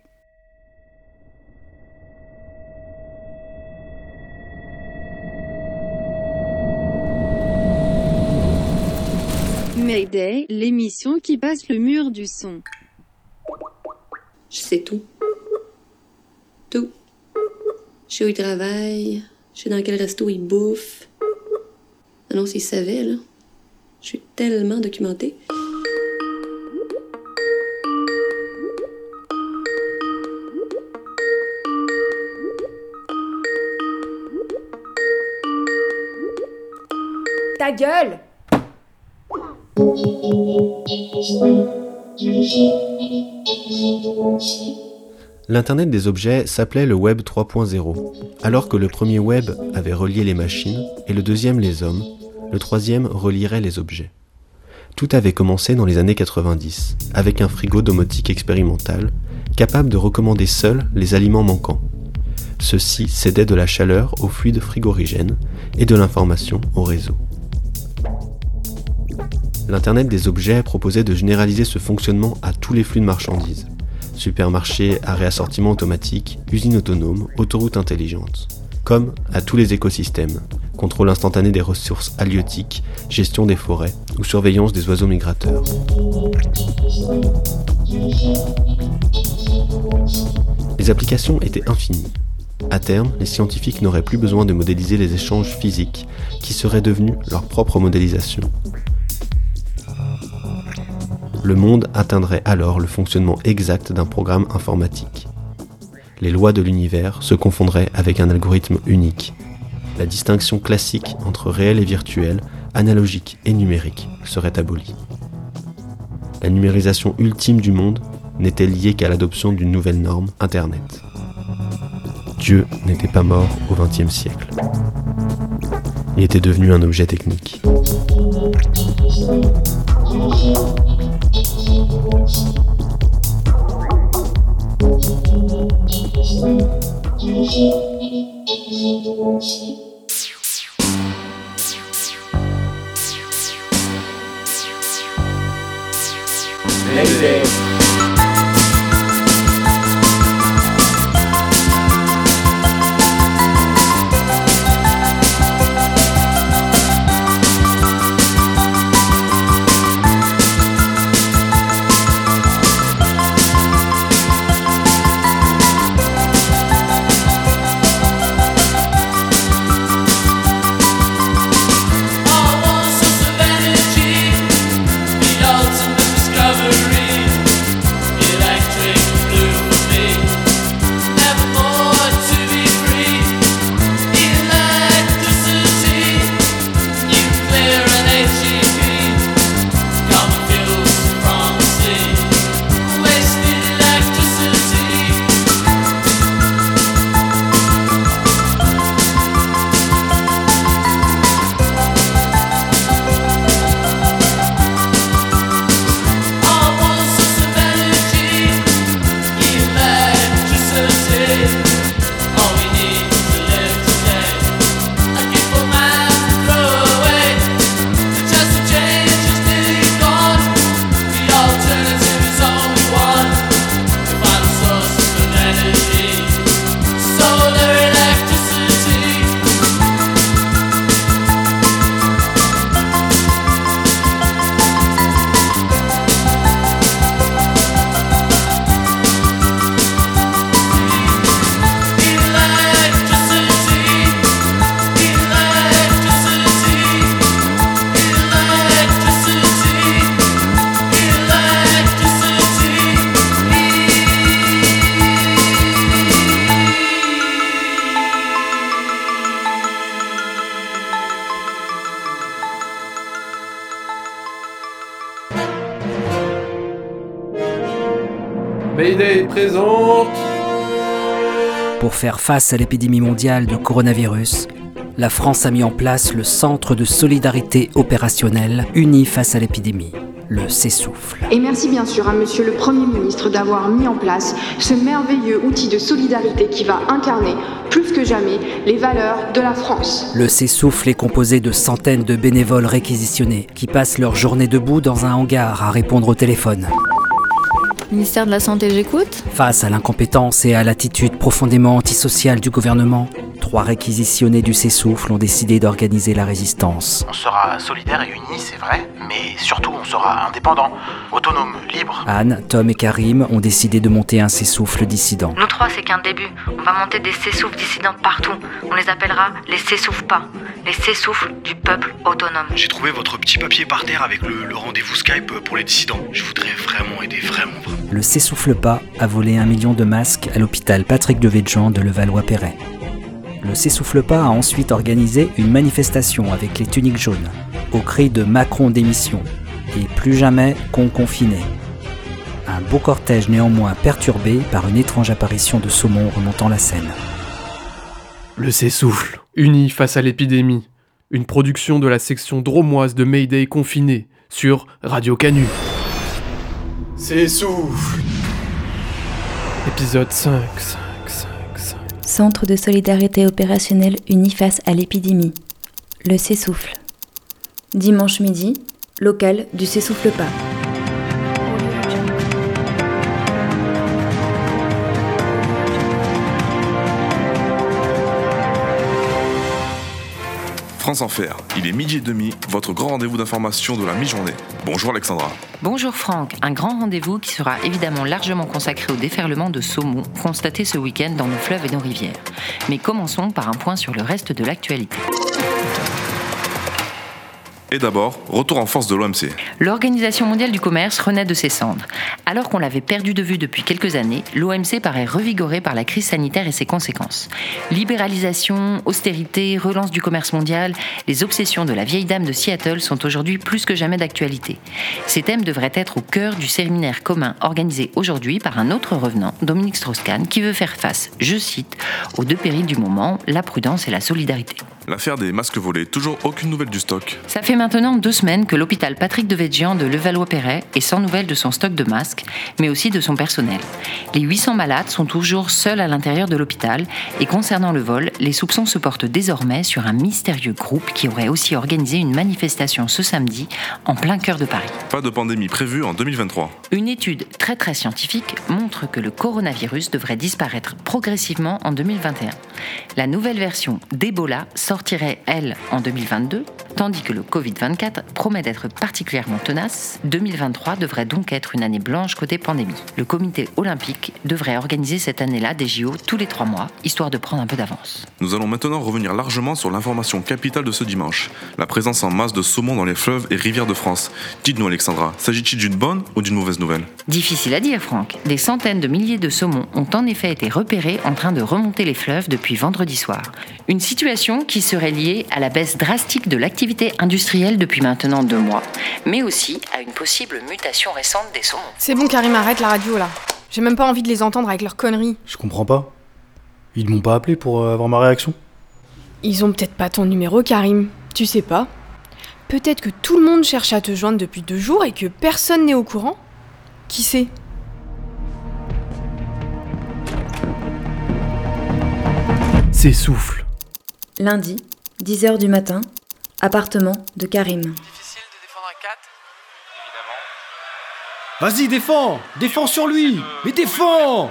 Mayday, l'émission qui passe le mur du son. Je sais tout. Tout. Je sais où il travaille. Je sais dans quel resto il bouffe. Ah non, s'il savait, là. Je suis tellement documentée. Ta gueule L'Internet des objets s'appelait le Web 3.0. Alors que le premier Web avait relié les machines et le deuxième les hommes, le troisième relierait les objets. Tout avait commencé dans les années 90, avec un frigo domotique expérimental, capable de recommander seul les aliments manquants. Ceux-ci cédaient de la chaleur au fluide frigorigène et de l'information au réseau. L'Internet des objets proposait de généraliser ce fonctionnement à tous les flux de marchandises. Supermarchés à réassortiment automatique, usines autonomes, autoroutes intelligentes. Comme à tous les écosystèmes, contrôle instantané des ressources halieutiques, gestion des forêts ou surveillance des oiseaux migrateurs. Les applications étaient infinies. À terme, les scientifiques n'auraient plus besoin de modéliser les échanges physiques, qui seraient devenus leur propre modélisation. Le monde atteindrait alors le fonctionnement exact d'un programme informatique. Les lois de l'univers se confondraient avec un algorithme unique. La distinction classique entre réel et virtuel, analogique et numérique serait abolie. La numérisation ultime du monde n'était liée qu'à l'adoption d'une nouvelle norme, Internet. Dieu n'était pas mort au XXe siècle. Il était devenu un objet technique. Mayday. Faire face à l'épidémie mondiale de coronavirus, la France a mis en place le Centre de solidarité opérationnelle uni face à l'épidémie, le CESouffle. Et merci bien sûr à Monsieur le Premier ministre d'avoir mis en place ce merveilleux outil de solidarité qui va incarner plus que jamais les valeurs de la France. Le CESouffle est composé de centaines de bénévoles réquisitionnés qui passent leur journée debout dans un hangar à répondre au téléphone. Ministère de la Santé, j'écoute. Face à l'incompétence et à l'attitude profondément antisociale du gouvernement, trois réquisitionnés du CESouffle ont décidé d'organiser la résistance. On sera solidaire et unis, c'est vrai, mais surtout on sera indépendant, autonome, libre. Anne, Tom et Karim ont décidé de monter un CESouffle dissident. Nous trois, c'est qu'un début. On va monter des Cessouffles dissidents partout. On les appellera les Cessouffles pas. Les Cessouffles du peuple autonome. J'ai trouvé votre petit papier par terre avec le, le rendez-vous Skype pour les dissidents. Je voudrais vraiment aider, vraiment, vraiment. Le CESouffle pas a volé un million de masques à l'hôpital Patrick de Védjean de Levallois-Perret. Le s'essouffle pas a ensuite organisé une manifestation avec les tuniques jaunes, au cri de Macron démission et plus jamais qu'on confiné. Un beau cortège néanmoins perturbé par une étrange apparition de saumon remontant la Seine. Le s'essouffle, uni face à l'épidémie. Une production de la section dromoise de Mayday confiné sur Radio Canu. S'essouffle. Épisode 5, 5, 5, 5. Centre de solidarité opérationnelle uni face à l'épidémie. Le s'essouffle. Dimanche midi, local du s'essouffle pas. France Enfer, il est midi et demi, votre grand rendez-vous d'information de la mi-journée. Bonjour Alexandra. Bonjour Franck, un grand rendez-vous qui sera évidemment largement consacré au déferlement de saumon constaté ce week-end dans nos fleuves et nos rivières. Mais commençons par un point sur le reste de l'actualité. Et d'abord, retour en force de l'OMC. L'Organisation mondiale du commerce renaît de ses cendres. Alors qu'on l'avait perdu de vue depuis quelques années, l'OMC paraît revigorée par la crise sanitaire et ses conséquences. Libéralisation, austérité, relance du commerce mondial, les obsessions de la vieille dame de Seattle sont aujourd'hui plus que jamais d'actualité. Ces thèmes devraient être au cœur du séminaire commun organisé aujourd'hui par un autre revenant, Dominique Strauss-Kahn, qui veut faire face, je cite, aux deux périls du moment, la prudence et la solidarité. L'affaire des masques volés, toujours aucune nouvelle du stock. Ça fait maintenant deux semaines que l'hôpital Patrick de Védjian de Levallois-Perret est sans nouvelles de son stock de masques, mais aussi de son personnel. Les 800 malades sont toujours seuls à l'intérieur de l'hôpital et concernant le vol, les soupçons se portent désormais sur un mystérieux groupe qui aurait aussi organisé une manifestation ce samedi en plein cœur de Paris. Pas de pandémie prévue en 2023. Une étude très très scientifique montre que le coronavirus devrait disparaître progressivement en 2021. La nouvelle version d'Ebola sortirait, elle, en 2022, tandis que le Covid-24 promet d'être particulièrement tenace. 2023 devrait donc être une année blanche côté pandémie. Le comité olympique devrait organiser cette année-là des JO tous les trois mois, histoire de prendre un peu d'avance. Nous allons maintenant revenir largement sur l'information capitale de ce dimanche. La présence en masse de saumon dans les fleuves et rivières de France. Dites-nous Alexandra, s'agit-il d'une bonne ou d'une mauvaise nouvelle? Difficile à dire, Franck. Des centaines de milliers de saumons ont en effet été repérés en train de remonter les fleuves depuis vendredi soir. Une situation qui serait liée à la baisse drastique de l'activité industrielle depuis maintenant deux mois, mais aussi à une possible mutation récente des saumons. C'est bon, Karim, arrête la radio là. J'ai même pas envie de les entendre avec leurs conneries. Je comprends pas. Ils m'ont pas appelé pour euh, avoir ma réaction Ils ont peut-être pas ton numéro, Karim. Tu sais pas. Peut-être que tout le monde cherche à te joindre depuis deux jours et que personne n'est au courant. Qui sait? S'essouffle. Lundi, 10h du matin, appartement de Karim. Vas-y, défends. Défends sur lui. Mais défends.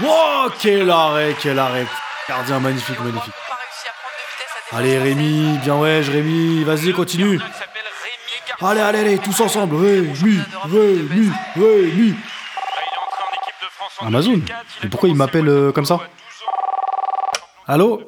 Wow, quel arrêt, quel arrêt. Gardien magnifique, magnifique. Allez Rémi, bien ouais, Rémi, vas-y, continue. Allez, allez, allez, tous ensemble. Rémi, Rémi, Rémi. Amazon. Mais pourquoi il m'appelle euh, comme ça Allô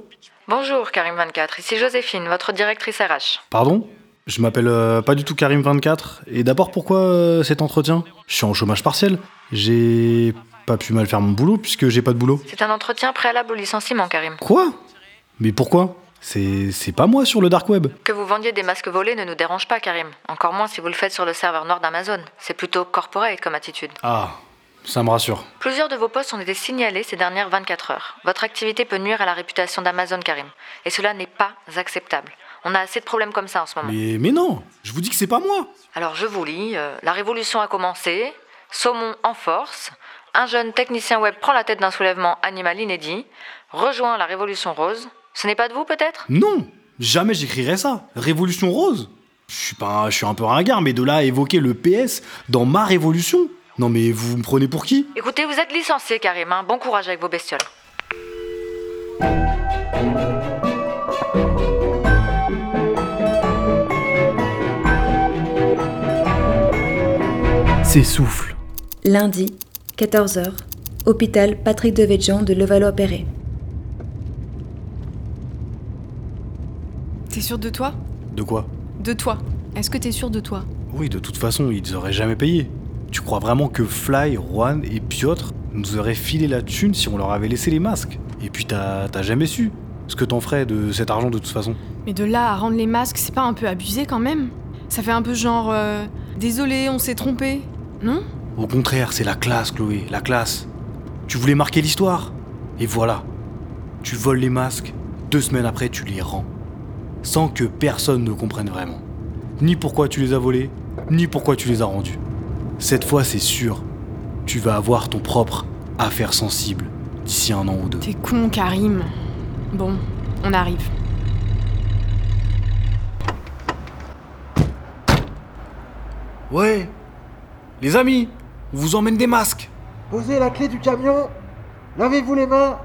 Bonjour Karim24, ici Joséphine, votre directrice RH. Pardon Je m'appelle euh, pas du tout Karim24. Et d'abord, pourquoi euh, cet entretien Je suis en chômage partiel. J'ai pas pu mal faire mon boulot puisque j'ai pas de boulot. C'est un entretien préalable au licenciement, Karim. Quoi? Mais pourquoi? C'est c'est pas moi sur le dark web. Que vous vendiez des masques volés ne nous dérange pas, Karim. Encore moins si vous le faites sur le serveur noir d'Amazon. C'est plutôt corporate comme attitude. Ah, ça me rassure. Plusieurs de vos postes ont été signalés ces dernières 24 heures. Votre activité peut nuire à la réputation d'Amazon, Karim. Et cela n'est pas acceptable. On a assez de problèmes comme ça en ce moment. Mais, mais non Je vous dis que c'est pas moi Alors je vous lis, euh, la révolution a commencé, saumon en force, un jeune technicien web prend la tête d'un soulèvement animal inédit, rejoint la révolution rose. Ce n'est pas de vous peut-être? Non Jamais j'écrirais ça Révolution rose Je suis pas, je suis un peu ringard, mais de là à évoquer le PS dans ma révolution Non mais vous me prenez pour qui? Écoutez, vous êtes licencié, Karim. hein. Bon courage avec vos bestioles. S'essouffle. Lundi, 14h, hôpital Patrick Devedjian de Levallois-Perret. T'es sûr de toi? De quoi? De toi. Est-ce que t'es sûr de toi? Oui, de toute façon, ils auraient jamais payé. Tu crois vraiment que Fly, Juan et Piotr nous auraient filé la thune si on leur avait laissé les masques? Et puis t'as jamais su ce que t'en ferais de cet argent de toute façon. Mais de là à rendre les masques, c'est pas un peu abusé quand même? Ça fait un peu genre. euh, Désolé, on s'est trompé. Non? Au contraire, c'est la classe, Chloé, la classe. Tu voulais marquer l'histoire Et voilà. Tu voles les masques, deux semaines après, tu les rends. Sans que personne ne comprenne vraiment. Ni pourquoi tu les as volés, ni pourquoi tu les as rendus. Cette fois, c'est sûr. Tu vas avoir ton propre affaire sensible d'ici un an ou deux. T'es con, Karim. Bon, on arrive. Ouais Les amis, on vous emmène des masques Posez la clé du camion, lavez-vous les mains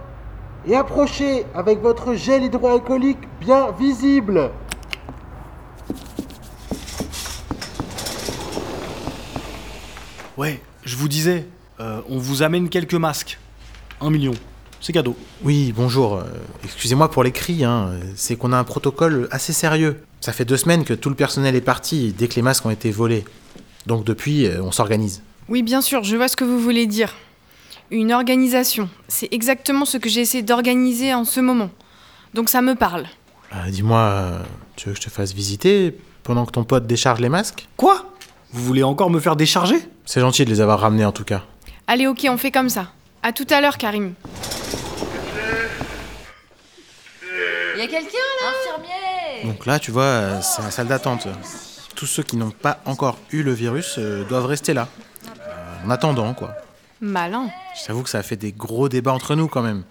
et approchez avec votre gel hydroalcoolique bien visible. Ouais, je vous disais, euh, on vous amène quelques masques. Un million. C'est cadeau. Oui, bonjour. Euh, Excusez-moi pour les cris, hein. c'est qu'on a un protocole assez sérieux. Ça fait deux semaines que tout le personnel est parti dès que les masques ont été volés. Donc depuis, euh, on s'organise. Oui, bien sûr, je vois ce que vous voulez dire. Une organisation. C'est exactement ce que j'ai essayé d'organiser en ce moment. Donc ça me parle. Euh, Dis-moi, tu veux que je te fasse visiter pendant que ton pote décharge les masques? Quoi? Vous voulez encore me faire décharger? C'est gentil de les avoir ramenés en tout cas. Allez, ok, on fait comme ça. À tout à l'heure, Karim. Y a quelqu'un là? Infirmier Donc là, tu vois, euh, c'est la salle d'attente. Tous ceux qui n'ont pas encore eu le virus euh, doivent rester là. Euh, en attendant, quoi. Malin. Je t'avoue que ça a fait des gros débats entre nous quand même.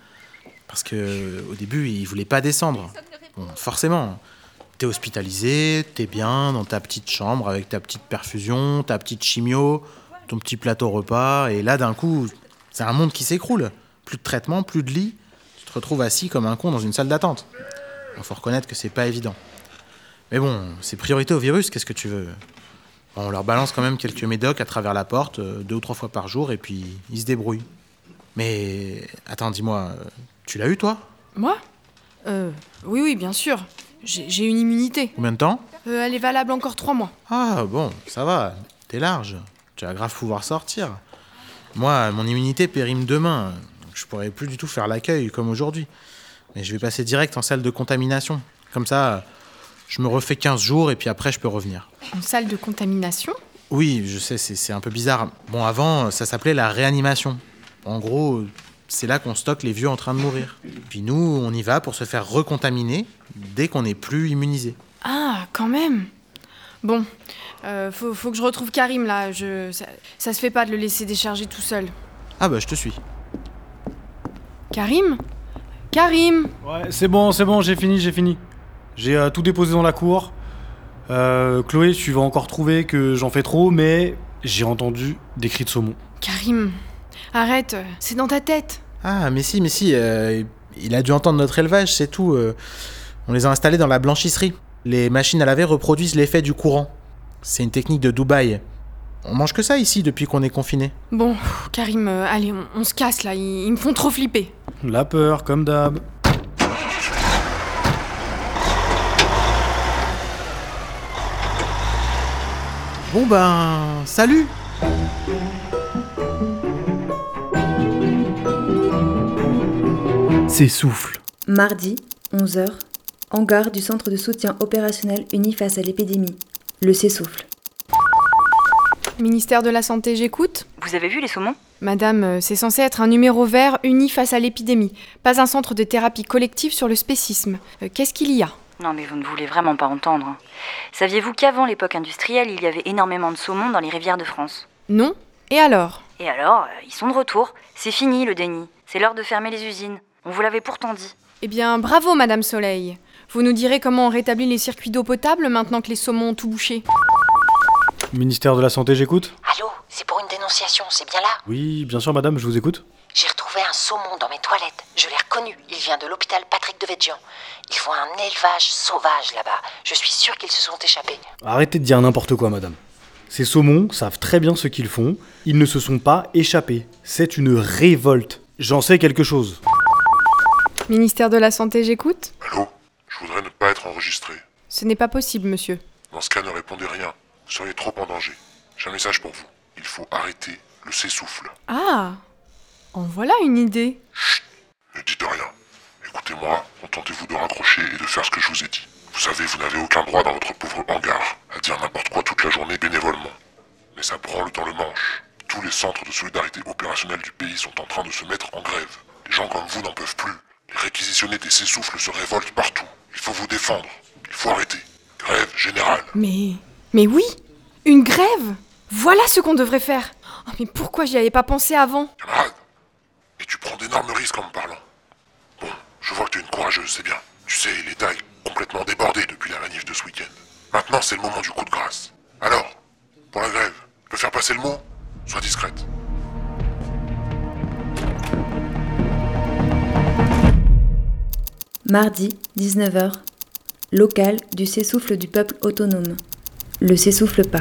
Parce que au début, ils voulaient pas descendre. Bon, forcément. T'es hospitalisé, t'es bien dans ta petite chambre avec ta petite perfusion, ta petite chimio, ton petit plateau repas, et là d'un coup, c'est un monde qui s'écroule. Plus de traitement, plus de lit. Tu te retrouves assis comme un con dans une salle d'attente. Il faut reconnaître que c'est pas évident. Mais bon, c'est priorité au virus, qu'est-ce que tu veux? On leur balance quand même quelques médocs à travers la porte, euh, deux ou trois fois par jour, et puis ils se débrouillent. Mais attends, dis-moi, euh, tu l'as eu toi? Moi? Euh. Oui, oui, bien sûr. J'ai une immunité. Combien de temps? Euh, elle est valable encore trois mois. Ah bon, ça va, t'es large. Tu vas grave pouvoir sortir. Moi, mon immunité périme demain. Je pourrais plus du tout faire l'accueil comme aujourd'hui. Mais je vais passer direct en salle de contamination. Comme ça, je me refais 15 jours et puis après, je peux revenir. Une salle de contamination? Oui, je sais, c'est un peu bizarre. Bon, avant, ça s'appelait la réanimation. En gros, c'est là qu'on stocke les vieux en train de mourir. Puis nous, on y va pour se faire recontaminer dès qu'on n'est plus immunisé. Ah, quand même. Bon, euh, faut, faut que je retrouve Karim là. Je, ça, ça se fait pas de le laisser décharger tout seul. Ah bah, je te suis. Karim? Karim Ouais, c'est bon, c'est bon, j'ai fini, j'ai fini. J'ai euh, tout déposé dans la cour. Euh, Chloé, tu vas encore trouver que j'en fais trop, mais j'ai entendu des cris de saumon. Karim, arrête, euh, c'est dans ta tête. Ah, mais si, mais si, euh, il a dû entendre notre élevage, c'est tout. euh. on les a installés dans la blanchisserie. Les machines à laver reproduisent l'effet du courant. C'est une technique de Dubaï. On mange que ça ici depuis qu'on est confiné. Bon, pff, Karim, euh, allez, on, on se casse là, ils, ils me font trop flipper. La peur, comme d'hab. Bon ben, salut S'essouffle. Mardi, 11h, hangar du centre de soutien opérationnel uni face à l'épidémie. Le s'essouffle. Ministère de la Santé, j'écoute Vous avez vu les saumons? Madame, euh, c'est censé être un numéro vert uni face à l'épidémie, pas un centre de thérapie collective sur le spécisme. Euh, Qu'est-ce qu'il y a? Non mais vous ne voulez vraiment pas entendre. hein. Saviez-vous qu'avant l'époque industrielle, il y avait énormément de saumons dans les rivières de France? Non Et alors? Et alors, euh, ils sont de retour. C'est fini le déni. C'est l'heure de fermer les usines. On vous l'avait pourtant dit. Eh bien, bravo, Madame Soleil. Vous nous direz comment on rétablit les circuits d'eau potable maintenant que les saumons ont tout bouché Ministère de la Santé, j'écoute Allô, c'est pour une dénonciation, c'est bien là Oui, bien sûr, madame, je vous écoute. J'ai retrouvé un saumon dans mes toilettes. Je l'ai reconnu. Il vient de l'hôpital Patrick de Védjian. Ils font un élevage sauvage là-bas. Je suis sûre qu'ils se sont échappés. Arrêtez de dire n'importe quoi, madame. Ces saumons savent très bien ce qu'ils font. Ils ne se sont pas échappés. C'est une révolte. J'en sais quelque chose. Ministère de la Santé, j'écoute Allô Je voudrais ne pas être enregistré. Ce n'est pas possible, monsieur. Dans ce cas, ne répondez rien. Vous seriez trop en danger. J'ai un message pour vous. Il faut arrêter le s'essouffle. Ah En voilà une idée. Ne dites rien. Écoutez-moi, contentez-vous de raccrocher et de faire ce que je vous ai dit. Vous savez, vous n'avez aucun droit dans votre pauvre hangar à dire n'importe quoi toute la journée bénévolement. Mais ça branle dans le manche. Tous les centres de solidarité opérationnelle du pays sont en train de se mettre en grève. Les gens comme vous n'en peuvent plus. Les réquisitionnés des s'essouffles se révoltent partout. Il faut vous défendre. Il faut arrêter. Grève générale. Mais. Mais oui Une grève? Voilà ce qu'on devrait faire Oh, mais pourquoi j'y avais pas pensé avant? Camarade, et tu prends d'énormes risques en me parlant. Bon, je vois que tu es une courageuse, c'est bien. Tu sais, l'État est complètement débordé depuis la manif de ce week-end. Maintenant, c'est le moment du coup de grâce. Alors, pour la grève, tu peux faire passer le mot? Sois discrète. Mardi, 19h, local du s'essouffle du peuple autonome. Le s'essouffle pas.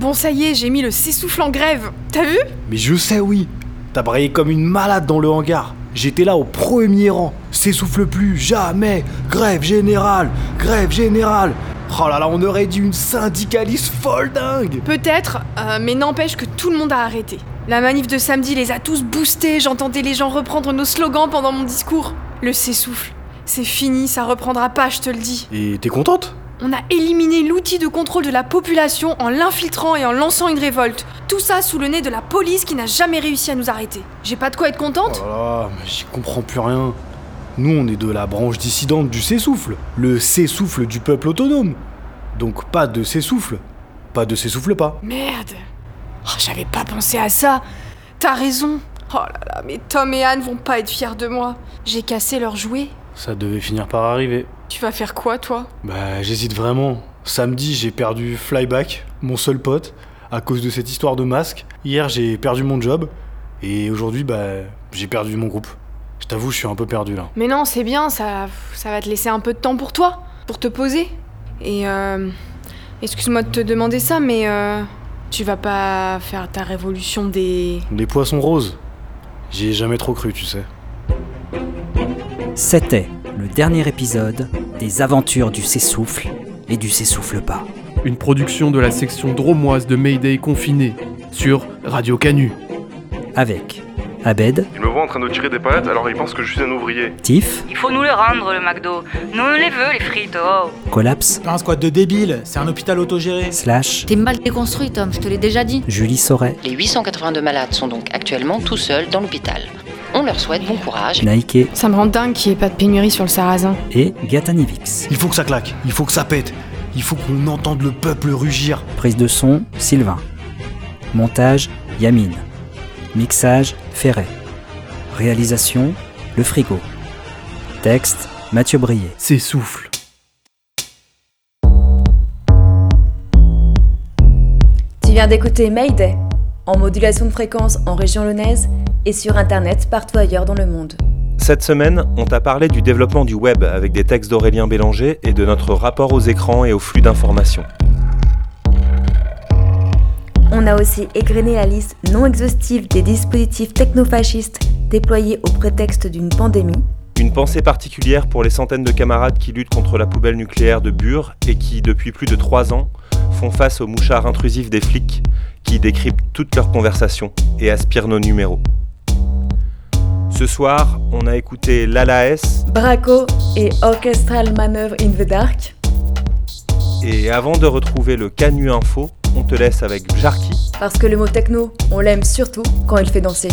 Bon, ça y est, j'ai mis le s'essouffle en grève T'as vu? Mais je sais, oui. T'as braillé comme une malade dans le hangar. J'étais là au premier rang. S'essouffle plus, jamais. Grève générale, grève générale. Oh là là, on aurait dit une syndicaliste folle dingue. Peut-être, euh, mais n'empêche que tout le monde a arrêté. La manif de samedi les a tous boostés, j'entendais les gens reprendre nos slogans pendant mon discours. Le s'essouffle, c'est fini, ça reprendra pas, je te le dis. Et t'es contente? On a éliminé l'outil de contrôle de la population en l'infiltrant et en lançant une révolte. Tout ça sous le nez de la police qui n'a jamais réussi à nous arrêter. J'ai pas de quoi être contente? Oh là là, mais j'y comprends plus rien. Nous, on est de la branche dissidente du s'essouffle. Le s'essouffle du peuple autonome. Donc pas de s'essouffle. Pas de s'essouffle pas. Merde Oh, J'avais pas pensé à ça T'as raison Oh là là, mais Tom et Anne vont pas être fiers de moi. J'ai cassé leurs jouets. Ça devait finir par arriver. Tu vas faire quoi, toi? Bah, j'hésite vraiment. Samedi, j'ai perdu Flyback, mon seul pote, à cause de cette histoire de masque. Hier, j'ai perdu mon job. Et aujourd'hui, bah, j'ai perdu mon groupe. Je t'avoue, je suis un peu perdu là. Mais non, c'est bien, ça, ça va te laisser un peu de temps pour toi, pour te poser. Et euh, excuse-moi de te demander ça, mais euh, tu vas pas faire ta révolution des... Les poissons roses. J'y ai jamais trop cru, tu sais. C'était le dernier épisode des aventures du s'essouffle et du s'essouffle pas. Une production de la section dromoise de Mayday confiné sur Radio Canu. Avec Abed, Il me voit en train de tirer des palettes alors il pense que je suis un ouvrier. Tiff, Il faut nous le rendre, le McDo. Nous on les veut, les frites, oh. Collapse, pas un squat de débile, c'est un hôpital autogéré. Slash, T'es mal déconstruit, Tom, je te l'ai déjà dit. Julie Sauret, Les 882 malades sont donc actuellement tout seuls dans l'hôpital. On leur souhaite bon courage. Naïké Ça me rend dingue qu'il n'y ait pas de pénurie sur le sarrasin. et Gatanivix. Il faut que ça claque, il faut que ça pète, il faut qu'on entende le peuple rugir. Prise de son, Sylvain. Montage, Yamine. Mixage, Ferret. Réalisation Le Frigo. Texte Mathieu Brier. S'essouffle. Tu viens d'écouter Mayday, en modulation de fréquence en région lyonnaise et sur internet partout ailleurs dans le monde. Cette semaine, on t'a parlé du développement du web avec des textes d'Aurélien Bélanger et de notre rapport aux écrans et aux flux d'informations. On a aussi égrené la liste non exhaustive des dispositifs technofascistes déployés au prétexte d'une pandémie. Une pensée particulière pour les centaines de camarades qui luttent contre la poubelle nucléaire de Bure et qui, depuis plus de trois ans, font face aux mouchards intrusifs des flics qui décryptent toutes leurs conversations et aspirent nos numéros. Ce soir, on a écouté Lala Braco et Orchestral Maneuver in the Dark. Et avant de retrouver le Canu Info, on te laisse avec Jarky. Parce que le mot techno, on l'aime surtout quand il fait danser.